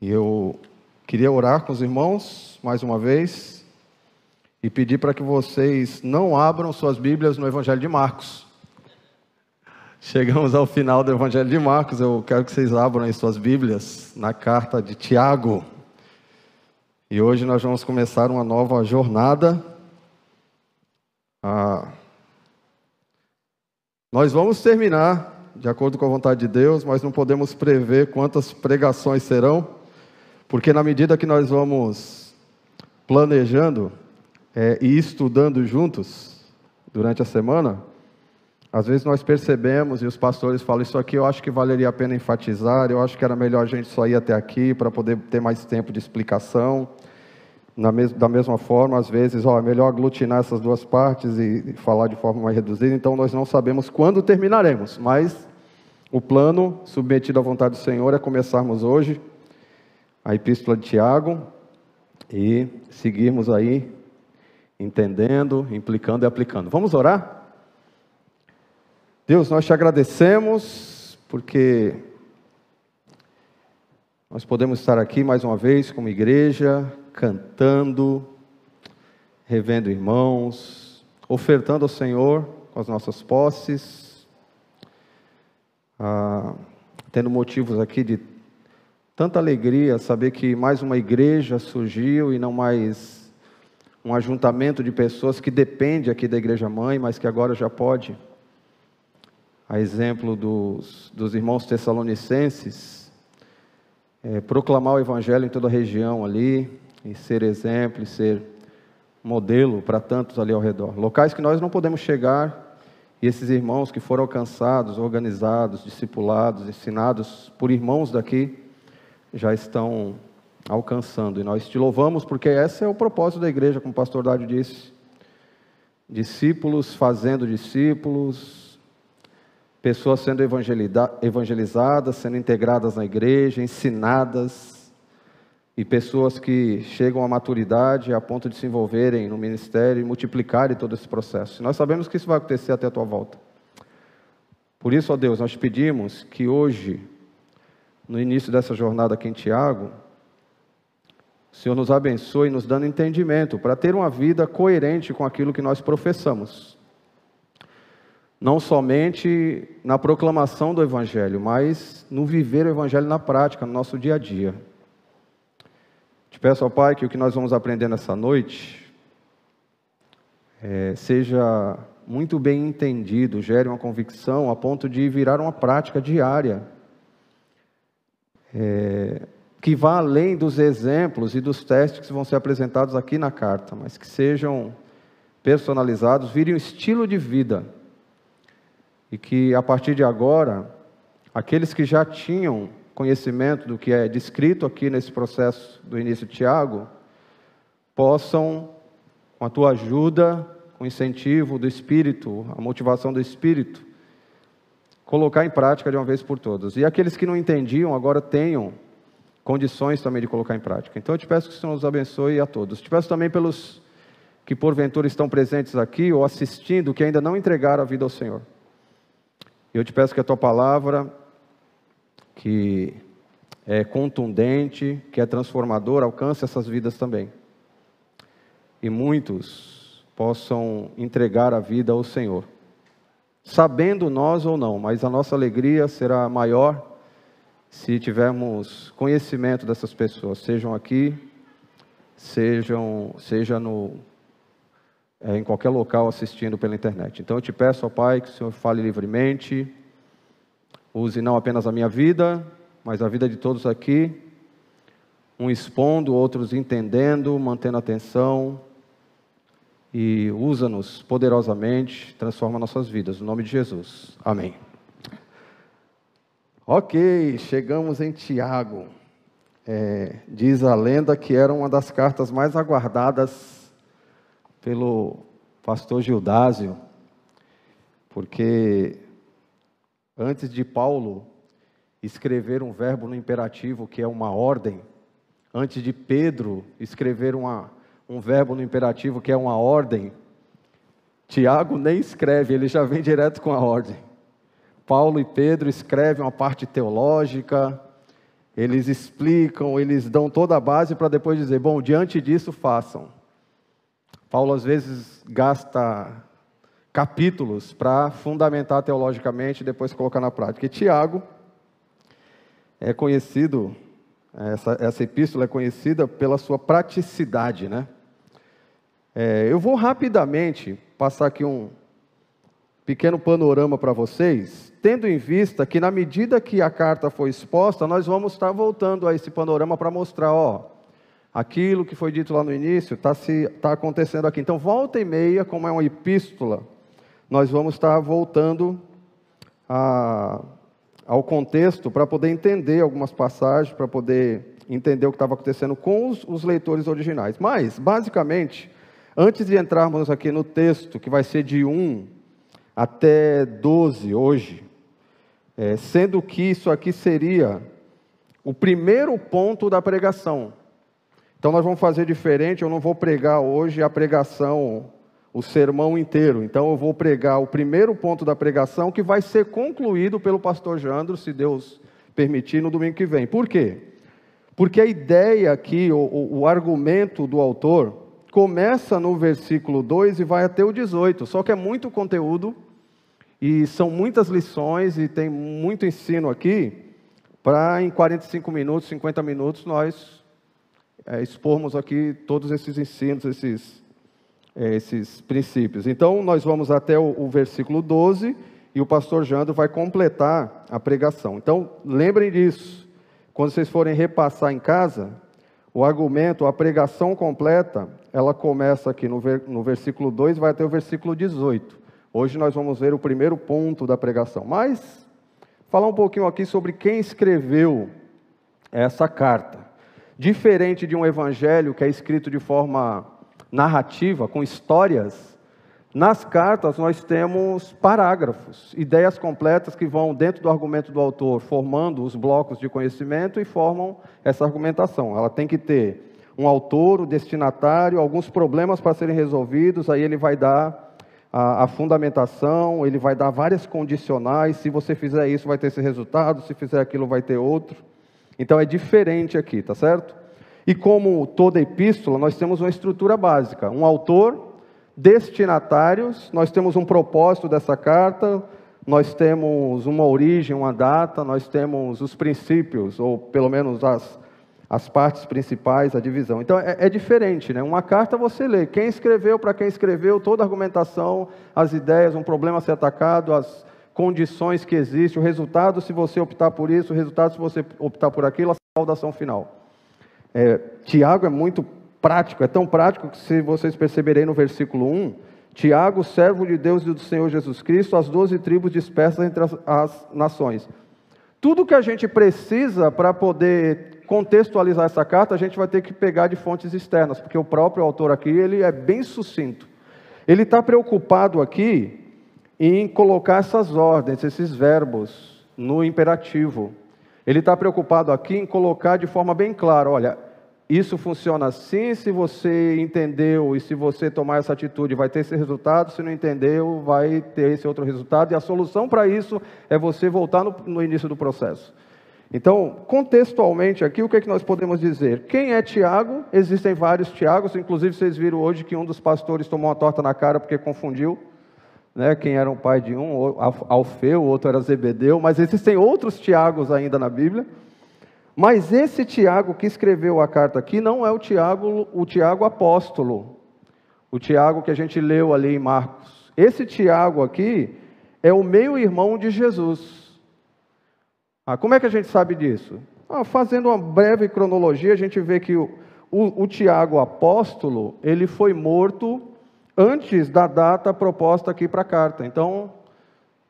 E eu queria orar com os irmãos mais uma vez e pedir para que vocês não abram suas Bíblias no Evangelho de Marcos. Chegamos ao final do Evangelho de Marcos, eu quero que vocês abram aí suas Bíblias na carta de Tiago. E hoje nós vamos começar uma nova jornada. Ah, nós vamos terminar de acordo com a vontade de Deus, mas não podemos prever quantas pregações serão, porque na medida que nós vamos planejando é, e estudando juntos durante a semana, às vezes nós percebemos e os pastores falam: Isso aqui eu acho que valeria a pena enfatizar, eu acho que era melhor a gente só ir até aqui para poder ter mais tempo de explicação. Mes da mesma forma, às vezes, ó, é melhor aglutinar essas duas partes e, e falar de forma mais reduzida, então nós não sabemos quando terminaremos, mas o plano, submetido à vontade do Senhor, é começarmos hoje a epístola de Tiago e seguirmos aí entendendo, implicando e aplicando. Vamos orar? Deus, nós te agradecemos porque nós podemos estar aqui mais uma vez como igreja, cantando, revendo irmãos, ofertando ao Senhor com as nossas posses ah, tendo motivos aqui de tanta alegria saber que mais uma igreja surgiu e não mais um ajuntamento de pessoas que depende aqui da igreja mãe, mas que agora já pode, a exemplo dos, dos irmãos tessalonicenses, é, proclamar o evangelho em toda a região ali e ser exemplo, e ser modelo para tantos ali ao redor. Locais que nós não podemos chegar e esses irmãos que foram alcançados, organizados, discipulados, ensinados por irmãos daqui, já estão alcançando. E nós te louvamos porque esse é o propósito da igreja, como o pastor Dádio disse. Discípulos fazendo discípulos, pessoas sendo evangelizadas, sendo integradas na igreja, ensinadas, e pessoas que chegam à maturidade a ponto de se envolverem no ministério e multiplicarem todo esse processo. nós sabemos que isso vai acontecer até a tua volta. Por isso, ó Deus, nós te pedimos que hoje, no início dessa jornada aqui em Tiago, o Senhor nos abençoe, nos dando entendimento para ter uma vida coerente com aquilo que nós professamos. Não somente na proclamação do Evangelho, mas no viver o Evangelho na prática, no nosso dia a dia. Te peço Pai que o que nós vamos aprender nessa noite é, seja muito bem entendido, gere uma convicção a ponto de virar uma prática diária, é, que vá além dos exemplos e dos testes que vão ser apresentados aqui na carta, mas que sejam personalizados, virem um estilo de vida, e que a partir de agora, aqueles que já tinham conhecimento do que é descrito aqui nesse processo do início de Tiago, possam, com a tua ajuda, com o incentivo do Espírito, a motivação do Espírito, colocar em prática de uma vez por todas. E aqueles que não entendiam, agora tenham condições também de colocar em prática. Então eu te peço que o Senhor nos abençoe a todos. Te peço também pelos que porventura estão presentes aqui ou assistindo, que ainda não entregaram a vida ao Senhor. Eu te peço que a tua palavra que é contundente, que é transformador, alcance essas vidas também. E muitos possam entregar a vida ao Senhor. Sabendo nós ou não, mas a nossa alegria será maior se tivermos conhecimento dessas pessoas, sejam aqui, sejam, seja no, é, em qualquer local assistindo pela internet. Então eu te peço, ó Pai, que o Senhor fale livremente Use não apenas a minha vida, mas a vida de todos aqui, um expondo, outros entendendo, mantendo atenção, e usa-nos poderosamente, transforma nossas vidas, no nome de Jesus. Amém. Ok, chegamos em Tiago. É, diz a lenda que era uma das cartas mais aguardadas pelo pastor Gildásio, porque Antes de Paulo escrever um verbo no imperativo, que é uma ordem, antes de Pedro escrever uma, um verbo no imperativo, que é uma ordem, Tiago nem escreve, ele já vem direto com a ordem. Paulo e Pedro escrevem uma parte teológica, eles explicam, eles dão toda a base para depois dizer, bom, diante disso façam. Paulo às vezes gasta capítulos para fundamentar teologicamente e depois colocar na prática. E Tiago é conhecido, essa, essa epístola é conhecida pela sua praticidade, né? É, eu vou rapidamente passar aqui um pequeno panorama para vocês, tendo em vista que na medida que a carta foi exposta, nós vamos estar voltando a esse panorama para mostrar, ó, aquilo que foi dito lá no início está tá acontecendo aqui. Então, volta e meia, como é uma epístola, nós vamos estar voltando a, ao contexto para poder entender algumas passagens, para poder entender o que estava acontecendo com os, os leitores originais. Mas, basicamente, Antes de entrarmos aqui no texto, que vai ser de 1 até 12 hoje, é, sendo que isso aqui seria o primeiro ponto da pregação. Então nós vamos fazer diferente, eu não vou pregar hoje a pregação, o sermão inteiro. Então eu vou pregar o primeiro ponto da pregação, que vai ser concluído pelo pastor Jandro, se Deus permitir, no domingo que vem. Por quê? Porque a ideia aqui, o, o argumento do autor, começa no versículo 2 e vai até o 18. Só que é muito conteúdo e são muitas lições e tem muito ensino aqui para em 45 minutos, 50 minutos nós é, expormos aqui todos esses ensinos, esses, é, esses princípios. Então nós vamos até o, o versículo 12 e o pastor Jandro vai completar a pregação. Então lembrem disso. Quando vocês forem repassar em casa, o argumento, a pregação completa, ela começa aqui no, ver, no versículo 2 vai até o versículo 18. Hoje nós vamos ver o primeiro ponto da pregação. Mas, falar um pouquinho aqui sobre quem escreveu essa carta. Diferente de um evangelho que é escrito de forma narrativa, com histórias, nas cartas nós temos parágrafos, ideias completas que vão dentro do argumento do autor, formando os blocos de conhecimento e formam essa argumentação. Ela tem que ter um autor, o destinatário, alguns problemas para serem resolvidos, aí ele vai dar a, a, fundamentação, ele vai dar várias condicionais, se você fizer isso vai ter esse resultado, se fizer aquilo vai ter outro. Então é diferente aqui, tá certo? E como toda epístola, nós temos uma estrutura básica, um autor, destinatários, nós temos um propósito dessa carta, nós temos uma origem, uma data, nós temos os princípios, ou pelo menos as as partes principais, a divisão. Então é, é, diferente, né? Uma carta você lê quem escreveu, para quem escreveu, toda a argumentação, as ideias, um problema a ser atacado, as condições que existem, o resultado se você optar por isso, o resultado se você optar por aquilo, a saudação final. É, Tiago é muito prático, é tão prático que se vocês perceberem no versículo 1, Tiago, servo de Deus e do Senhor Jesus Cristo, as doze tribos dispersas entre as, as nações. Tudo que a gente precisa para poder contextualizar essa carta, a gente vai ter que pegar de fontes externas, porque o próprio autor aqui ele é bem sucinto. Ele está preocupado aqui em colocar essas ordens, esses verbos no imperativo. Ele está preocupado aqui em colocar de forma bem clara: olha, isso funciona assim, se você entendeu e se você tomar essa atitude, vai ter esse resultado, se não entendeu, vai ter esse outro resultado, e a solução para isso é você voltar no, no início do processo. Então, contextualmente aqui, o que, é que nós podemos dizer? Quem é Tiago? Existem vários Tiagos, inclusive vocês viram hoje que um dos pastores tomou uma torta na cara porque confundiu né, quem era o pai de um, Alfeu, o outro era Zebedeu, mas existem outros Tiagos ainda na Bíblia. Mas esse Tiago que escreveu a carta aqui não é o Tiago, o Tiago apóstolo, o Tiago que a gente leu ali em Marcos. Esse Tiago aqui é o meio-irmão de Jesus. Ah, como é que a gente sabe disso? Ah, fazendo uma breve cronologia, a gente vê que o, o, o Tiago apóstolo, ele foi morto antes da data proposta aqui para a carta. Então,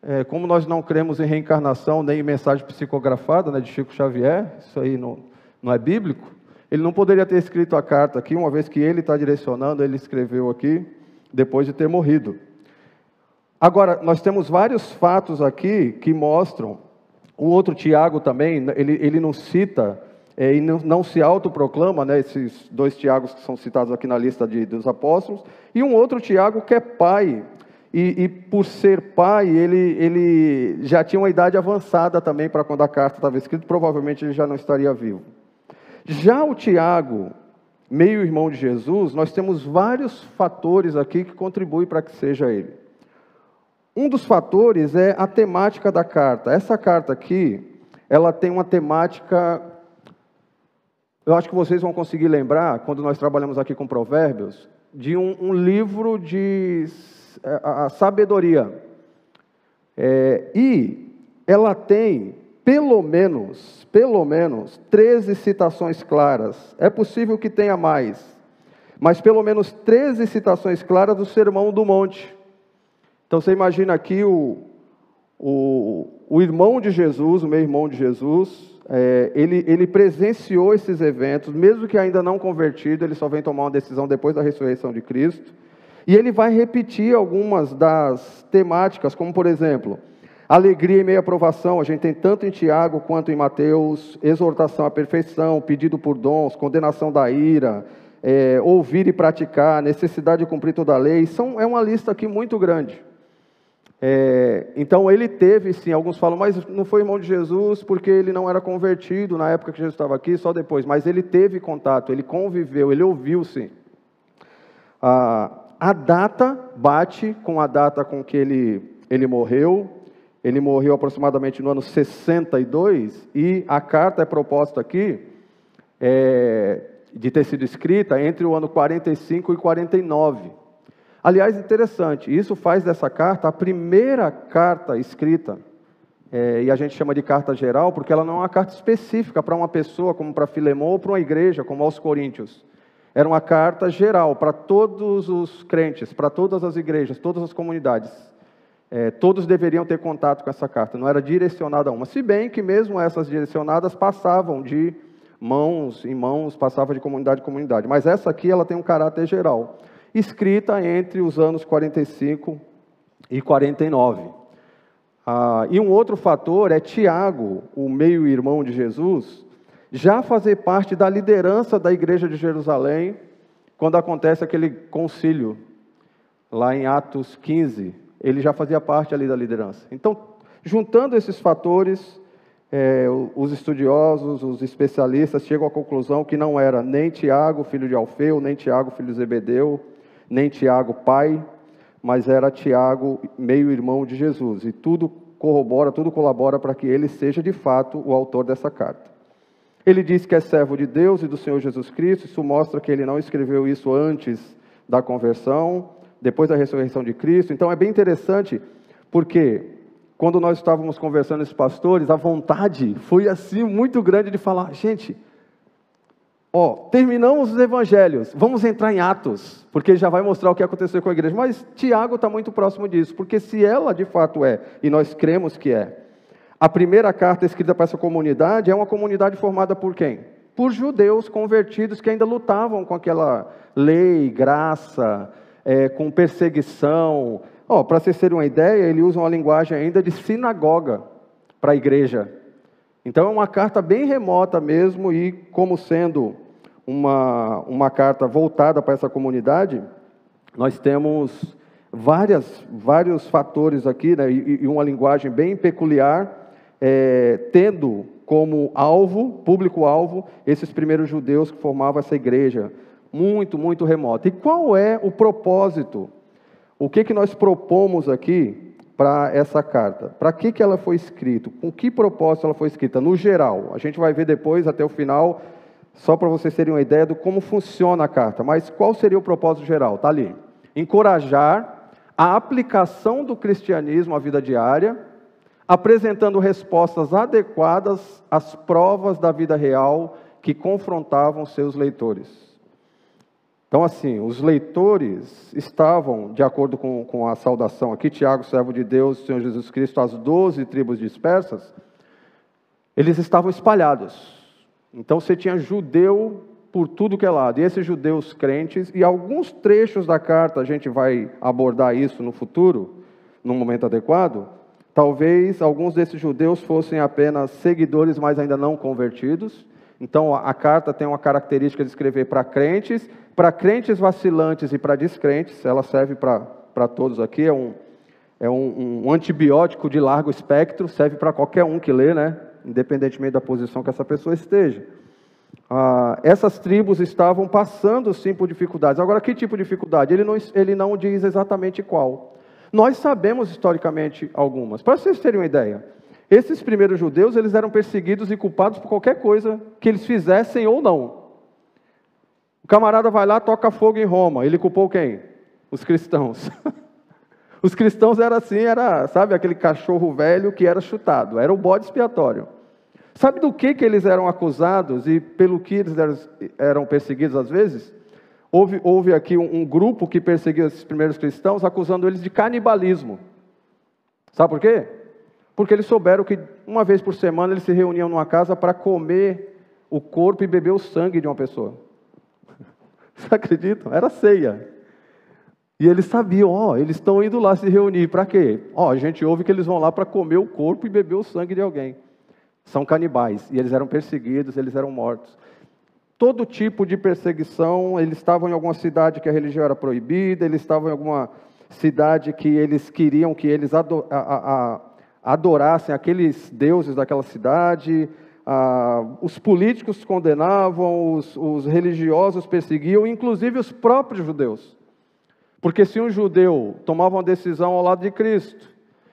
é, como nós não cremos em reencarnação nem em mensagem psicografada né, de Chico Xavier, isso aí não, não é bíblico, ele não poderia ter escrito a carta aqui, uma vez que ele está direcionando, ele escreveu aqui, depois de ter morrido. Agora, nós temos vários fatos aqui que mostram o outro Tiago também, ele, ele não cita é, e não, não, se autoproclama, né, esses dois Tiagos que são citados aqui na lista de, dos apóstolos, e um outro Tiago que é pai. e, e, por ser pai, ele, ele já tinha uma idade avançada também para quando a carta estava escrita, provavelmente ele já não estaria vivo. Já o Tiago, meio-irmão de Jesus, nós temos vários fatores aqui que contribuem para que seja ele. Um dos fatores é a temática da carta. Essa carta aqui, ela tem uma temática. Eu acho que vocês vão conseguir lembrar, quando nós trabalhamos aqui com Provérbios, de um, um livro de é, a, a sabedoria. É, e ela tem pelo menos, pelo menos, 13 citações claras. É possível que tenha mais, mas pelo menos 13 citações claras do Sermão do Monte. Então você imagina aqui o, o, o irmão de Jesus, o meu irmão de Jesus, é, ele, ele presenciou esses eventos, mesmo que ainda não convertido, ele só vem tomar uma decisão depois da ressurreição de Cristo. E ele vai repetir algumas das temáticas, como por exemplo, alegria e meia aprovação, a gente tem tanto em Tiago quanto em Mateus, exortação à perfeição, pedido por dons, condenação da ira, é, ouvir e praticar, necessidade de cumprir toda a lei, são, é uma lista aqui muito grande. É, então ele teve sim, alguns falam, mas não foi irmão de Jesus porque ele não era convertido na época que Jesus estava aqui, só depois. Mas ele teve contato, ele conviveu, ele ouviu sim. Ah, a data bate com a data com que ele, ele morreu. Ele morreu aproximadamente no ano 62 e a carta é proposta aqui é, de ter sido escrita entre o ano 45 e 49. Aliás, interessante, isso faz dessa carta a primeira carta escrita, é, e a gente chama de carta geral, porque ela não é uma carta específica para uma pessoa, como para Filemão, ou para uma igreja, como aos Coríntios. Era uma carta geral para todos os crentes, para todas as igrejas, todas as comunidades. É, todos deveriam ter contato com essa carta, não era direcionada a uma. Se bem que mesmo essas direcionadas passavam de mãos em mãos, passava de comunidade em comunidade. Mas essa aqui ela tem um caráter geral, escrita entre os anos 45 e 49. Ah, e um outro fator é Tiago, o meio-irmão de Jesus, já fazer parte da liderança da igreja de Jerusalém, quando acontece aquele concílio, lá em Atos 15, ele já fazia parte ali da liderança. Então, juntando esses fatores, é, os estudiosos, os especialistas chegam à conclusão que não era nem Tiago, filho de Alfeu, nem Tiago, filho de Zebedeu, nem Tiago, pai, mas era Tiago, meio-irmão de Jesus. E tudo corrobora, tudo colabora para que ele seja de fato o autor dessa carta. Ele diz que é servo de Deus e do Senhor Jesus Cristo, isso mostra que ele não escreveu isso antes da conversão, depois da ressurreição de Cristo. Então é bem interessante, porque quando nós estávamos conversando com esses pastores, a vontade foi assim muito grande de falar, gente, ó, terminamos os evangelhos, vamos entrar em Atos, porque já vai mostrar o que aconteceu com a igreja. Mas Tiago está muito próximo disso, porque se ela de fato é, e nós cremos que é, a primeira carta escrita para essa comunidade é uma comunidade formada por quem? Por judeus convertidos que ainda lutavam com aquela lei, graça, é, com perseguição. Oh, para vocês terem uma ideia, ele usa uma linguagem ainda de sinagoga para a igreja. Então é uma carta bem remota mesmo, e como sendo uma, uma carta voltada para essa comunidade, nós temos várias, vários fatores aqui, né, e, e uma linguagem bem peculiar é, tendo como alvo, público-alvo, esses primeiros judeus que formavam essa igreja, muito, muito remota. E qual é o propósito? O que, que nós propomos aqui para essa carta? Para que, que ela foi escrita? Com que propósito ela foi escrita? No geral, a gente vai ver depois, até o final, só para vocês terem uma ideia de como funciona a carta. Mas qual seria o propósito geral? Está ali. Encorajar a aplicação do cristianismo à vida diária, apresentando respostas adequadas às provas da vida real que confrontavam seus leitores. Então, assim, os leitores estavam, de acordo com, com a saudação aqui, Tiago, servo de Deus, Senhor Jesus Cristo, as doze tribos dispersas, eles estavam espalhados. Então, você tinha judeu por tudo que é lado, e esses judeus crentes, e alguns trechos da carta, a gente vai abordar isso no futuro, num momento adequado, Talvez alguns desses judeus fossem apenas seguidores, mas ainda não convertidos. Então a, carta tem uma característica de escrever para crentes, para crentes vacilantes e para descrentes. Ela serve para todos aqui, é, um, é um, um antibiótico de largo espectro, serve para qualquer um que lê, né? independentemente da posição que essa pessoa esteja. Ah, essas tribos estavam passando sim por dificuldades. Agora, que tipo de dificuldade? Ele não, ele não diz exatamente qual. Nós sabemos historicamente algumas. Para vocês terem uma ideia, esses primeiros judeus eles eram perseguidos e culpados por qualquer coisa que eles fizessem ou não. O camarada vai lá, toca fogo em Roma. Ele culpou quem? Os cristãos. Os cristãos eram assim, era, sabe, aquele cachorro velho que era chutado, era o bode expiatório. Sabe do que, que eles eram acusados e pelo que eles eram perseguidos às vezes? Houve, houve aqui um, um grupo que perseguiu esses primeiros cristãos, acusando eles de canibalismo. Sabe por quê? Porque eles souberam que uma vez por semana eles se reuniam numa casa para comer o corpo e beber o sangue de uma pessoa. Vocês acreditam? Era ceia. E eles sabiam, ó, eles estão indo lá se reunir, para quê? Ó, a gente ouve que eles vão lá para comer o corpo e beber o sangue de alguém. São canibais, e eles eram perseguidos, eles eram mortos. Todo tipo de perseguição, eles estavam em alguma cidade que a religião era proibida, eles estavam em alguma cidade que eles queriam que eles adorassem aqueles deuses daquela cidade, os políticos condenavam, os, os religiosos perseguiam, inclusive os próprios judeus. Porque se um judeu tomava uma decisão ao lado de Cristo,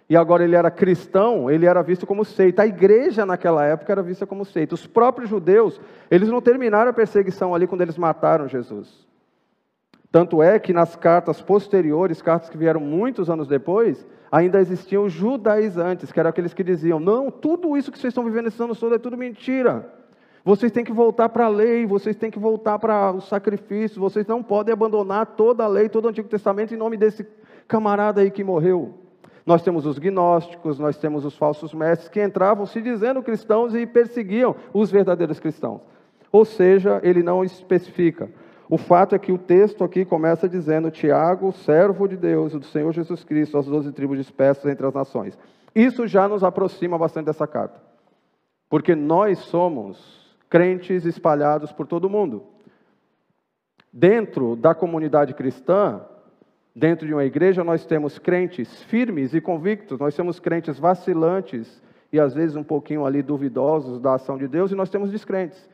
e agora ele era cristão, ele era visto como seita. A igreja naquela época era vista como seita. Os próprios judeus, eles não terminaram a perseguição ali quando eles mataram Jesus. Tanto é que nas cartas posteriores, cartas que vieram muitos anos depois, ainda existiam judaizantes, que eram aqueles que diziam: não, tudo isso que vocês estão vivendo esses anos todos é tudo mentira. Vocês têm que voltar para a lei, vocês têm que voltar para o sacrifício, vocês não podem abandonar toda a lei, todo o Antigo Testamento em nome desse camarada aí que morreu. Nós temos os gnósticos, nós temos os falsos mestres que entravam se dizendo cristãos e perseguiam os verdadeiros cristãos. Ou seja, ele não especifica. O fato é que o texto aqui começa dizendo: Tiago, servo de Deus, do Senhor Jesus Cristo, as doze tribos dispersas entre as nações. Isso já nos aproxima bastante dessa carta. Porque nós somos crentes espalhados por todo o mundo. Dentro da comunidade cristã, dentro de uma igreja, nós temos crentes firmes e convictos, nós temos crentes vacilantes e às vezes um pouquinho ali duvidosos da ação de Deus, e nós temos descrentes.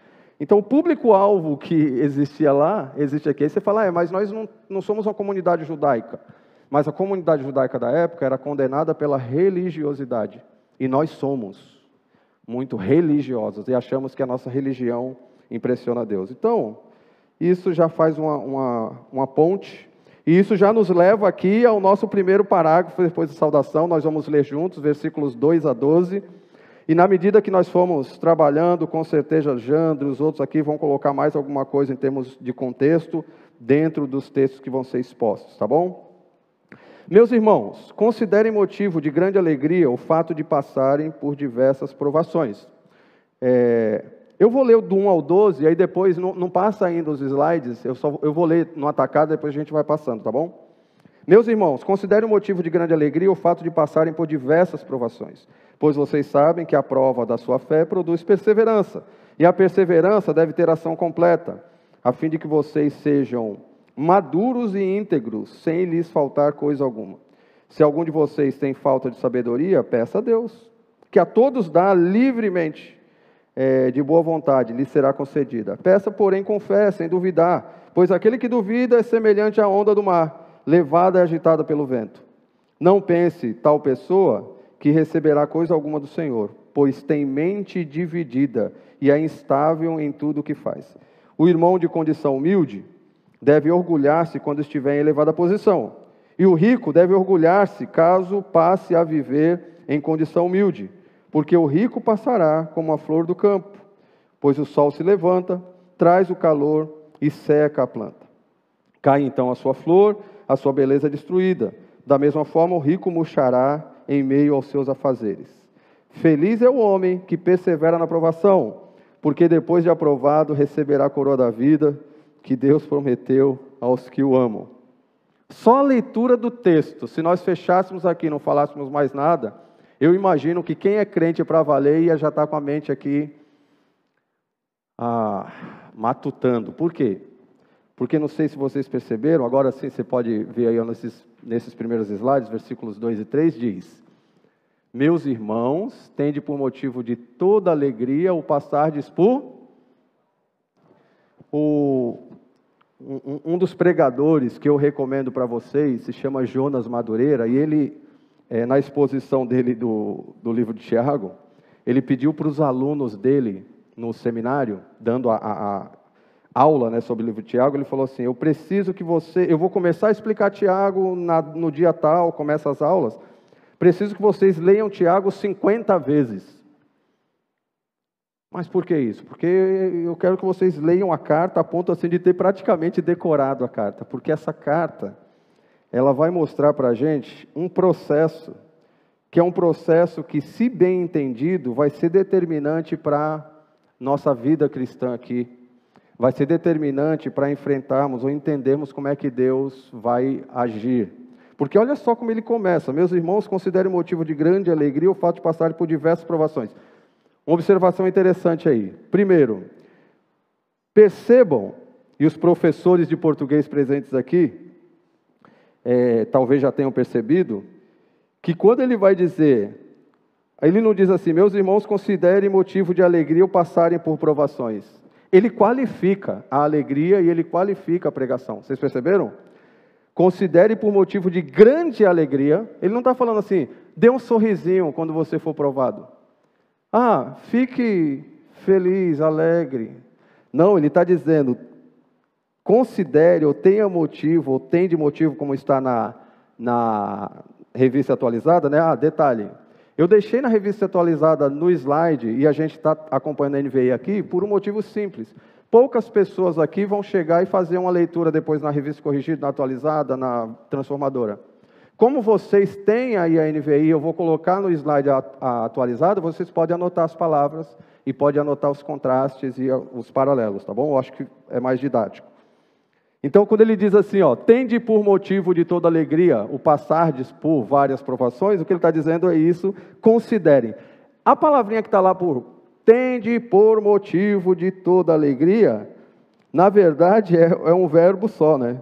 Então, o público-alvo que existia lá, existe aqui. Aí você fala, é, mas nós não, não somos uma comunidade judaica. Mas a comunidade judaica da época era condenada pela religiosidade. E nós somos muito religiosas e achamos que a nossa religião impressiona a Deus. Então, isso já faz uma, uma, uma ponte, e isso já nos leva aqui ao nosso primeiro parágrafo, depois da saudação, nós vamos ler juntos, versículos 2 a 12. E na medida que nós fomos trabalhando, com certeza Jandro e os outros aqui vão colocar mais alguma coisa em termos de contexto dentro dos textos que vão ser expostos, tá bom? Meus irmãos, considerem motivo de grande alegria o fato de passarem por diversas provações. É, eu vou ler do 1 ao 12, aí depois não, não passa ainda os slides, eu, só, eu vou ler no atacado, depois a gente vai passando, tá bom? Meus irmãos, considerem motivo de grande alegria o fato de passarem por diversas provações, pois vocês sabem que a prova da sua fé produz perseverança, e a perseverança deve ter ação completa, a fim de que vocês sejam maduros e íntegros, sem lhes faltar coisa alguma. Se algum de vocês tem falta de sabedoria, peça a Deus, que a todos dá livremente, é, de boa vontade, lhe será concedida. Peça, porém, com fé, sem duvidar, pois aquele que duvida é semelhante à onda do mar, levada e agitada pelo vento. Não pense tal pessoa que receberá coisa alguma do Senhor, pois tem mente dividida e é instável em tudo o que faz. O irmão de condição humilde deve orgulhar-se quando estiver em elevada posição. E o rico deve orgulhar-se caso passe a viver em condição humilde, porque o rico passará como a flor do campo, pois o sol se levanta, traz o calor e seca a planta. Cai então a sua flor, a sua beleza é destruída. Da mesma forma, o rico murchará em meio aos seus afazeres. Feliz é o homem que persevera na aprovação, porque depois de aprovado receberá a coroa da vida que Deus prometeu aos que o amam. Só a leitura do texto, se nós fechássemos aqui e não falássemos mais nada, eu imagino que quem é crente para valer ia já estar tá com a mente aqui ah, matutando. Por quê? Porque não sei se vocês perceberam, agora sim você pode ver aí nesses, nesses primeiros slides, versículos 2 e 3, diz: Meus irmãos, tende por motivo de toda alegria o passardes por. O, um, um dos pregadores que eu recomendo para vocês se chama Jonas Madureira, e ele, é, na exposição dele do, do livro de Tiago, ele pediu para os alunos dele no seminário, dando a, a, a aula né, sobre o livro de Tiago, ele falou assim: Eu preciso que você. Eu vou começar a explicar Tiago na, no dia tal, começa as aulas. Preciso que vocês leiam Tiago 50 vezes. Mas por que isso? Porque eu quero que vocês leiam a carta a ponto assim de ter praticamente decorado a carta, porque essa carta ela vai mostrar para a gente um processo que é um processo que, se bem entendido, vai ser determinante para nossa vida cristã aqui, vai ser determinante para enfrentarmos ou entendermos como é que Deus vai agir. Porque olha só como ele começa: Meus irmãos, considerem motivo de grande alegria o fato de passarem por diversas provações. Uma observação interessante aí. Primeiro, percebam, e os professores de português presentes aqui, é, talvez já tenham percebido, que quando ele vai dizer, ele não diz assim, meus irmãos, considerem motivo de alegria o passarem por provações. Ele qualifica a alegria e ele qualifica a pregação. Vocês perceberam? Considere por motivo de grande alegria. Ele não está falando assim, dê um sorrisinho quando você for provado. Ah, fique feliz, alegre. Não, ele está dizendo, considere ou tenha motivo, ou tem de motivo, como está na, na revista atualizada, né? Ah, detalhe. Eu deixei na revista atualizada no slide, e a gente está acompanhando a NVI aqui, por um motivo simples. Poucas pessoas aqui vão chegar e fazer uma leitura depois na revista corrigida, na atualizada, na transformadora. Como vocês têm aí a NVI, eu vou colocar no slide atualizado, vocês podem anotar as palavras e podem anotar os contrastes e os paralelos, tá bom? Eu acho que é mais didático. Então, quando ele diz assim, ó, tende por motivo de toda alegria o passardes por várias provações, o que ele está dizendo é isso, considerem. A palavrinha que está lá por tende por motivo de toda alegria, na verdade é, é um verbo só, né?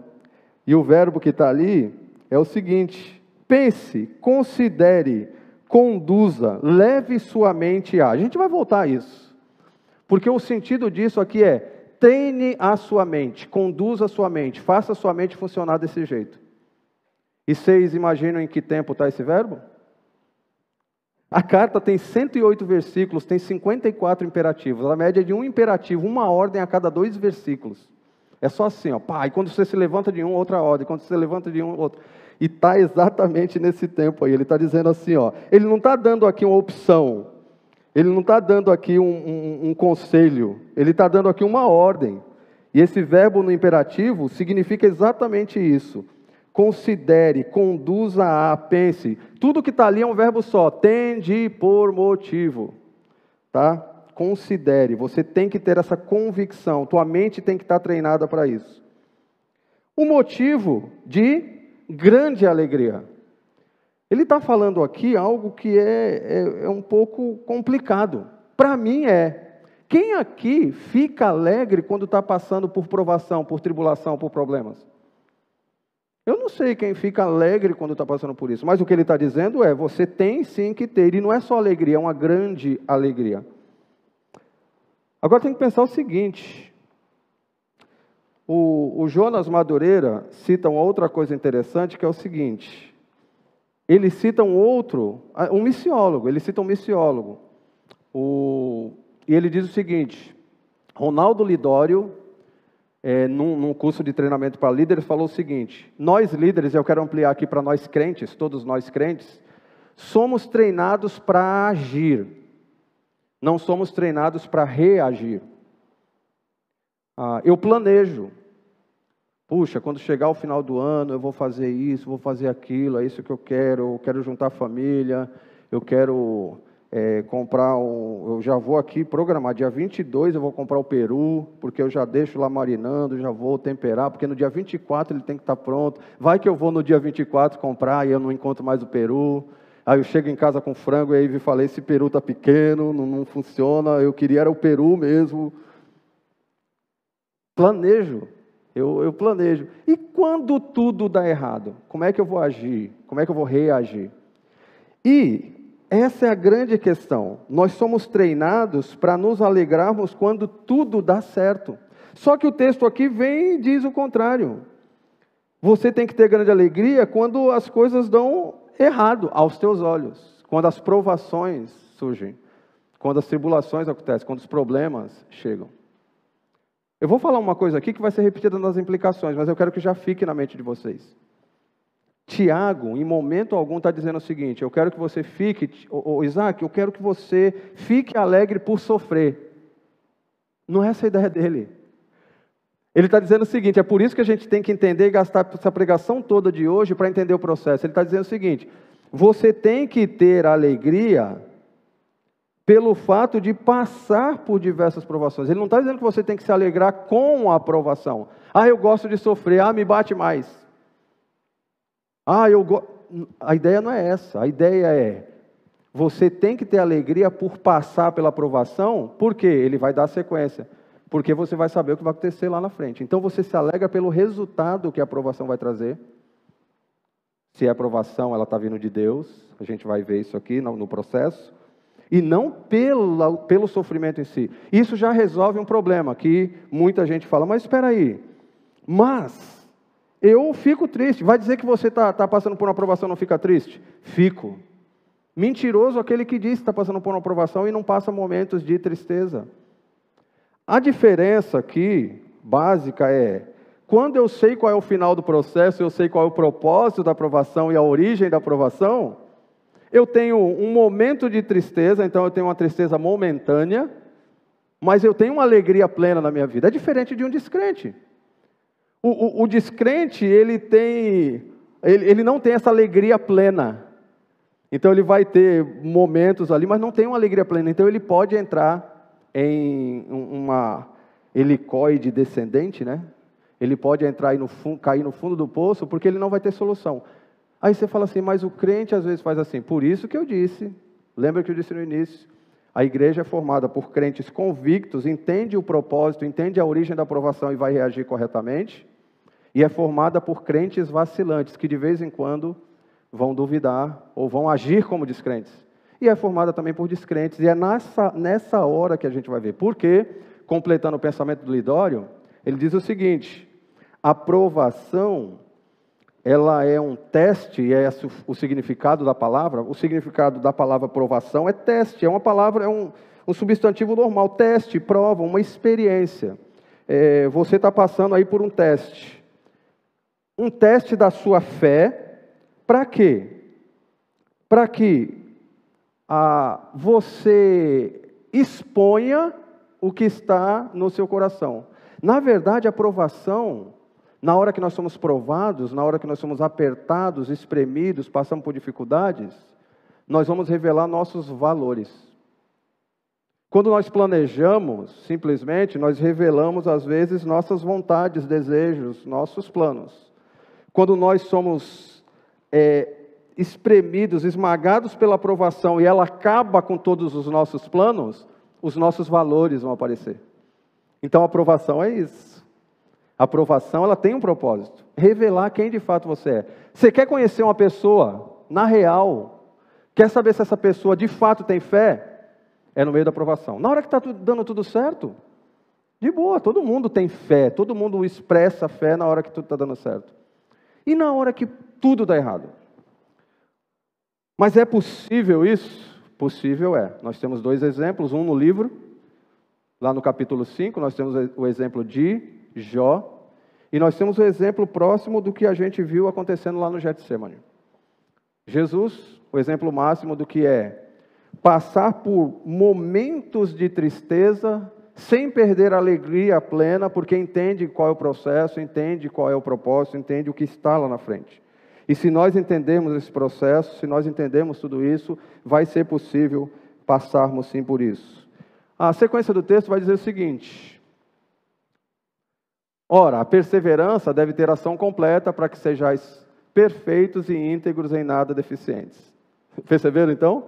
E o verbo que está ali é o seguinte: pense, considere, conduza, leve sua mente a. A gente vai voltar a isso. Porque o sentido disso aqui é treine a sua mente, conduza a sua mente, faça a sua mente funcionar desse jeito. E vocês imaginam em que tempo está esse verbo? A carta tem 108 versículos, tem 54 imperativos. A média é de um imperativo, uma ordem a cada dois versículos. É só assim, ó, pá, e quando você se levanta de um, outra ordem, quando você se levanta de um, outro. E está exatamente nesse tempo aí. Ele está dizendo assim: ó, ele não está dando aqui uma opção, ele não está dando aqui um, um, um conselho, ele está dando aqui uma ordem. E esse verbo no imperativo significa exatamente isso. Considere, conduza a, pense. Tudo que está ali é um verbo só. Tende por motivo. Tá? Considere. Você tem que ter essa convicção. Tua mente tem que estar tá treinada para isso. O motivo de grande alegria. Ele está falando aqui algo que é, é, é um pouco complicado. Para mim é. Quem aqui fica alegre quando está passando por provação, por tribulação, por problemas? Eu não sei quem fica alegre quando está passando por isso, mas o que ele está dizendo é: você tem sim que ter, e não é só alegria, é uma grande alegria. Agora tem que pensar o seguinte: o, o Jonas Madureira cita uma outra coisa interessante, que é o seguinte. Ele cita um outro, um missiólogo, ele cita um missiólogo. O, e ele diz o seguinte: Ronaldo Lidório, é, num, num, curso de treinamento para líderes, falou o seguinte: Nós líderes, eu quero ampliar aqui para nós crentes, todos nós crentes, somos treinados para agir, não somos treinados para reagir. Ah, eu planejo, Puxa, quando chegar o final do ano, eu vou fazer isso, vou fazer aquilo, é isso que eu quero, eu quero juntar família, eu quero é, comprar um. Eu já vou aqui programar, dia 22 eu vou comprar o peru, porque eu já deixo lá marinando, já vou temperar, porque no dia 24 ele tem que estar pronto. Vai que eu vou no dia 24 comprar e eu não encontro mais o peru. Aí eu chego em casa com frango e aí falei: esse peru está pequeno, não, não funciona, eu queria era o peru mesmo. Planejo Eu, eu planejo. E quando tudo dá errado? Como é que eu vou agir? Como é que eu vou reagir? E essa é a grande questão. Nós somos treinados para nos alegrarmos quando tudo dá certo. Só que o texto aqui vem e diz o contrário. Você tem que ter grande alegria quando as coisas dão errado aos teus olhos, quando as provações surgem, quando as tribulações acontecem, quando os problemas chegam. Eu vou falar uma coisa aqui que vai ser repetida nas implicações, mas eu quero que já fique na mente de vocês. Tiago, em momento algum, está dizendo o seguinte: eu quero que você fique, ô, Isaac, eu quero que você fique alegre por sofrer. Não é essa a ideia dele. Ele está dizendo o seguinte: é por isso que a gente tem que entender e gastar essa pregação toda de hoje para entender o processo. Ele está dizendo o seguinte: você tem que ter alegria pelo fato de passar por diversas provações. Ele não está dizendo que você tem que se alegrar com a aprovação. Ah, eu gosto de sofrer, ah, me bate mais. Ah, eu go... A ideia não é essa. A ideia é você tem que ter alegria por passar pela aprovação, porque ele vai dar sequência. Porque você vai saber o que vai acontecer lá na frente. Então você se alegra pelo resultado que a aprovação vai trazer. Se a aprovação ela está vindo de Deus, a gente vai ver isso aqui no processo e não pelo, pelo sofrimento em si. Isso já resolve um problema que muita gente fala, mas espera aí, mas eu fico triste. Vai dizer que você está tá passando por uma aprovação e não fica triste? Fico. Mentiroso aquele que diz que está passando por uma aprovação e não passa momentos de tristeza. A diferença aqui, básica, é quando eu sei qual é o final do processo, eu sei qual é o propósito da aprovação e a origem da aprovação, eu tenho um momento de tristeza, então eu tenho uma tristeza momentânea, mas eu tenho uma alegria plena na minha vida. É diferente de um descrente. O, o, o descrente, ele tem, ele, ele não tem essa alegria plena. Então ele vai ter momentos ali, mas não tem uma alegria plena. Então ele pode entrar em uma helicoide descendente, né? Ele pode entrar no fundo, cair no fundo do poço, porque ele não vai ter solução. Aí você fala assim, mas o crente às vezes faz assim. Por isso que eu disse, lembra que eu disse no início? A igreja é formada por crentes convictos, entende o propósito, entende a origem da aprovação e vai reagir corretamente. E é formada por crentes vacilantes, que de vez em quando vão duvidar ou vão agir como descrentes. E é formada também por descrentes. E é nessa, nessa hora que a gente vai ver. Porque, completando o pensamento do Lidório, ele diz o seguinte: aprovação ela é um teste, e é o significado da palavra. O significado da palavra provação é teste, é uma palavra, é um, um substantivo normal. Teste, prova, uma experiência. É, você está passando aí por um teste. Um teste da sua fé, para quê? Para que ah, você exponha o que está no seu coração. Na verdade, a provação na hora que nós somos provados, na hora que nós somos apertados, espremidos, passamos por dificuldades, nós vamos revelar nossos valores. Quando nós planejamos, simplesmente, nós revelamos às vezes nossas vontades, desejos, nossos planos. Quando nós somos é, espremidos, esmagados pela aprovação e ela acaba com todos os nossos planos, os nossos valores vão aparecer. Então a aprovação é isso. A aprovação, ela tem um propósito: revelar quem de fato você é. Você quer conhecer uma pessoa na real? Quer saber se essa pessoa de fato tem fé? É no meio da aprovação. Na hora que está dando tudo certo, de boa, todo mundo tem fé, todo mundo expressa fé na hora que tudo está dando certo. E na hora que tudo dá errado? Mas é possível isso? Possível é. Nós temos dois exemplos, um no livro, lá no capítulo 5, nós temos o exemplo de Jó, e nós temos o exemplo próximo do que a gente viu acontecendo lá no Getsemane. Jesus, o exemplo máximo do que é passar por momentos de tristeza sem perder a alegria plena, porque entende qual é o processo, entende qual é o propósito, entende o que está lá na frente. E se nós entendermos esse processo, se nós entendemos tudo isso, vai ser possível passarmos sim por isso. A sequência do texto vai dizer o seguinte: Ora, a perseverança deve ter ação completa para que sejais perfeitos e íntegros em nada deficientes. Perceberam então?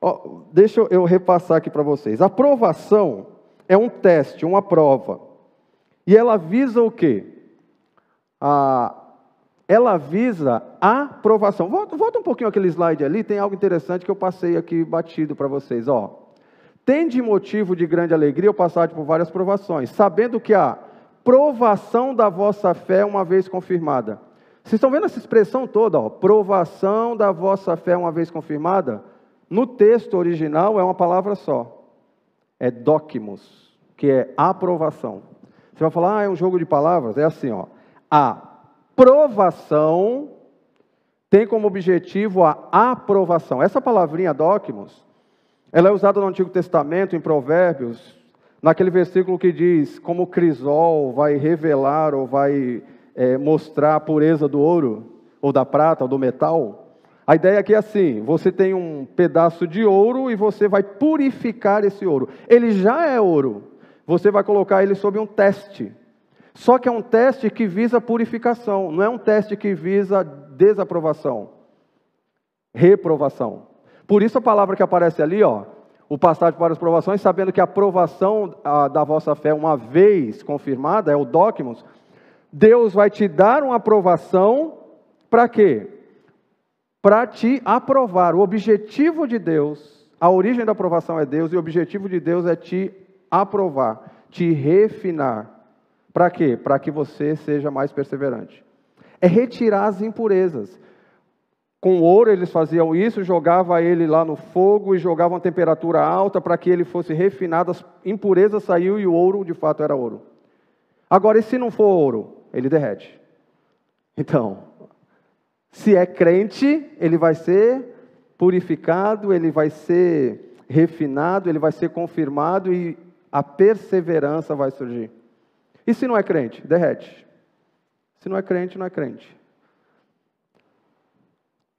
Oh, deixa eu repassar aqui para vocês. A provação é um teste, uma prova. E ela visa o quê? Ah, ela visa a aprovação. Volta, volta um pouquinho aquele slide ali, tem algo interessante que eu passei aqui batido para vocês. Ó. Tende motivo de grande alegria o passar por várias provações, sabendo que a provação da vossa fé, uma vez confirmada. Vocês estão vendo essa expressão toda, ó, provação da vossa fé, uma vez confirmada? No texto original é uma palavra só. É docmos, que é aprovação. Você vai falar, ah, é um jogo de palavras? É assim, ó. A provação tem como objetivo a aprovação. Essa palavrinha docmos, ela é usada no Antigo Testamento, em Provérbios, naquele versículo que diz como o crisol vai revelar ou vai é, mostrar a pureza do ouro, ou da prata, ou do metal. A ideia aqui é assim: você tem um pedaço de ouro e você vai purificar esse ouro. Ele já é ouro, você vai colocar ele sob um teste. Só que é um teste que visa purificação, não é um teste que visa desaprovação, reprovação. Por isso a palavra que aparece ali, ó, o passar para as provações, sabendo que a aprovação a, da vossa fé, uma vez confirmada, é o dogmos, Deus vai te dar uma aprovação para quê? Para te aprovar. O objetivo de Deus, a origem da aprovação é Deus, e o objetivo de Deus é te aprovar, te refinar. Para quê? Para que você seja mais perseverante. É retirar as impurezas. Com ouro eles faziam isso, jogava ele lá no fogo e jogavam a temperatura alta para que ele fosse refinado, as impurezas saiu e o ouro de fato era ouro. Agora, e se não for ouro? Ele derrete. Então, se é crente, ele vai ser purificado, ele vai ser refinado, ele vai ser confirmado e a perseverança vai surgir. E se não é crente? Derrete. Se não é crente, não é crente.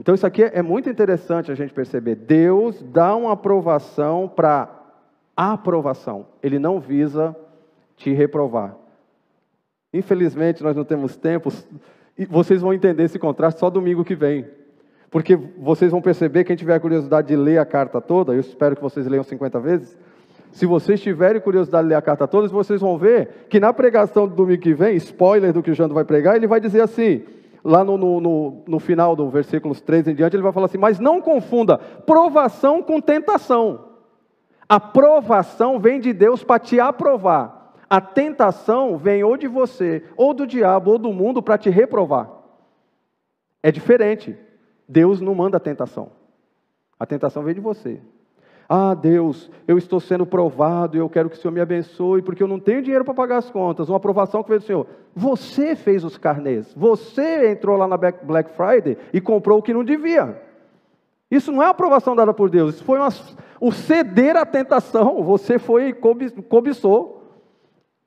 Então, isso aqui é muito interessante a gente perceber. Deus dá uma aprovação para aprovação. Ele não visa te reprovar. Infelizmente, nós não temos tempo. E vocês vão entender esse contraste só domingo que vem. Porque vocês vão perceber, quem tiver curiosidade de ler a carta toda, eu espero que vocês leiam 50 vezes. Se vocês tiverem curiosidade de ler a carta toda, vocês vão ver que na pregação do domingo que vem, spoiler do que o Jando vai pregar, ele vai dizer assim: lá no, no, no, no final do versículos 3 em diante, ele vai falar assim: Mas não confunda provação com tentação. A provação vem de Deus para te aprovar. A tentação vem ou de você, ou do diabo, ou do mundo para te reprovar. É diferente. Deus não manda tentação. A tentação vem de você. Ah, Deus, eu estou sendo provado e eu quero que o Senhor me abençoe, porque eu não tenho dinheiro para pagar as contas. Uma aprovação que veio do Senhor. Você fez os carnês. Você entrou lá na Black Friday e comprou o que não devia. Isso não é aprovação dada por Deus. Isso foi uma, o ceder à tentação. Você foi cobiçou.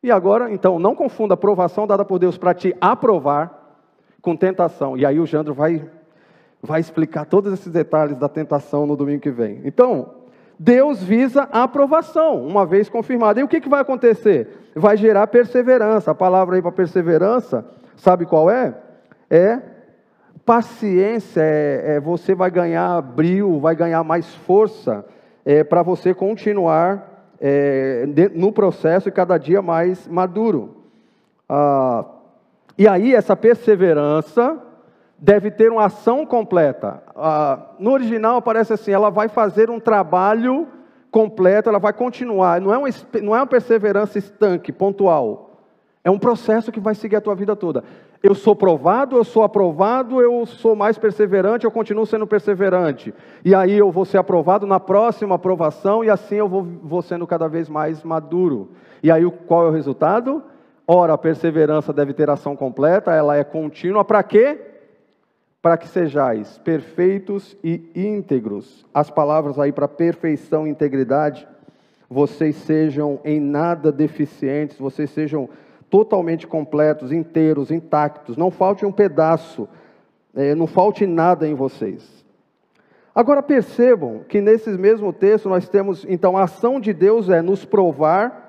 E agora, então, não confunda aprovação dada por Deus para te aprovar com tentação. E aí o Jandro vai, vai explicar todos esses detalhes da tentação no domingo que vem. Então, Deus visa a aprovação, uma vez confirmada. E o que, que vai acontecer? Vai gerar perseverança. A palavra aí para perseverança, sabe qual é? É paciência, é, é você vai ganhar brilho, vai ganhar mais força é, para você continuar é, no processo e cada dia mais maduro. Ah, e aí, essa perseverança deve ter uma ação completa. Ah, no original aparece assim: ela vai fazer um trabalho completo, ela vai continuar. Não é uma, não é uma perseverança estanque, pontual. É um processo que vai seguir a tua vida toda. Eu sou provado, eu sou aprovado, eu sou mais perseverante, eu continuo sendo perseverante. E aí eu vou ser aprovado na próxima aprovação, e assim eu vou, vou sendo cada vez mais maduro. E aí qual é o resultado? Ora, a perseverança deve ter ação completa, ela é contínua, para quê? Para que sejais perfeitos e íntegros. As palavras aí para perfeição e integridade, vocês sejam em nada deficientes, vocês sejam totalmente completos, inteiros, intactos, não falte um pedaço, é, não falte nada em vocês. Agora percebam que nesses mesmo texto nós temos, então, a ação de Deus é nos provar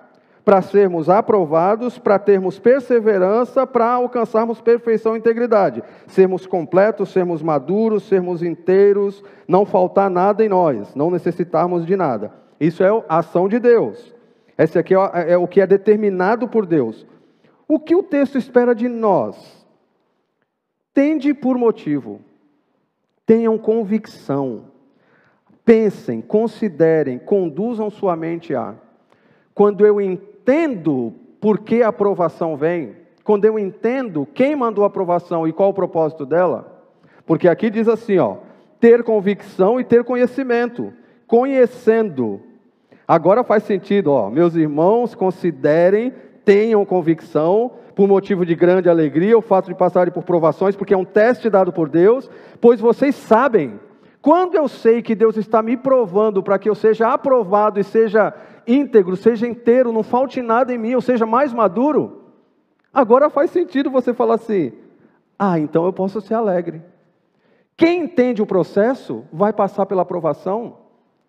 para sermos aprovados, para termos perseverança, para alcançarmos perfeição e integridade. Sermos completos, sermos maduros, sermos inteiros, não faltar nada em nós, não necessitarmos de nada. Isso é a ação de Deus. Esse aqui é, é o que é determinado por Deus. O que o texto espera de nós? Tende por motivo, tenham convicção, pensem, considerem, conduzam sua mente a. Quando eu entendo por que a aprovação vem, quando eu entendo quem mandou a aprovação e qual o propósito dela, porque aqui diz assim, ó, ter convicção e ter conhecimento, conhecendo. Agora faz sentido, ó, meus irmãos, considerem, tenham convicção, por motivo de grande alegria, o fato de passarem por provações, porque é um teste dado por Deus, pois vocês sabem, quando eu sei que Deus está me provando para que eu seja aprovado e seja íntegro, seja inteiro, não falte nada em mim, eu seja mais maduro, agora faz sentido você falar assim: ah, então eu posso ser alegre. Quem entende o processo vai passar pela aprovação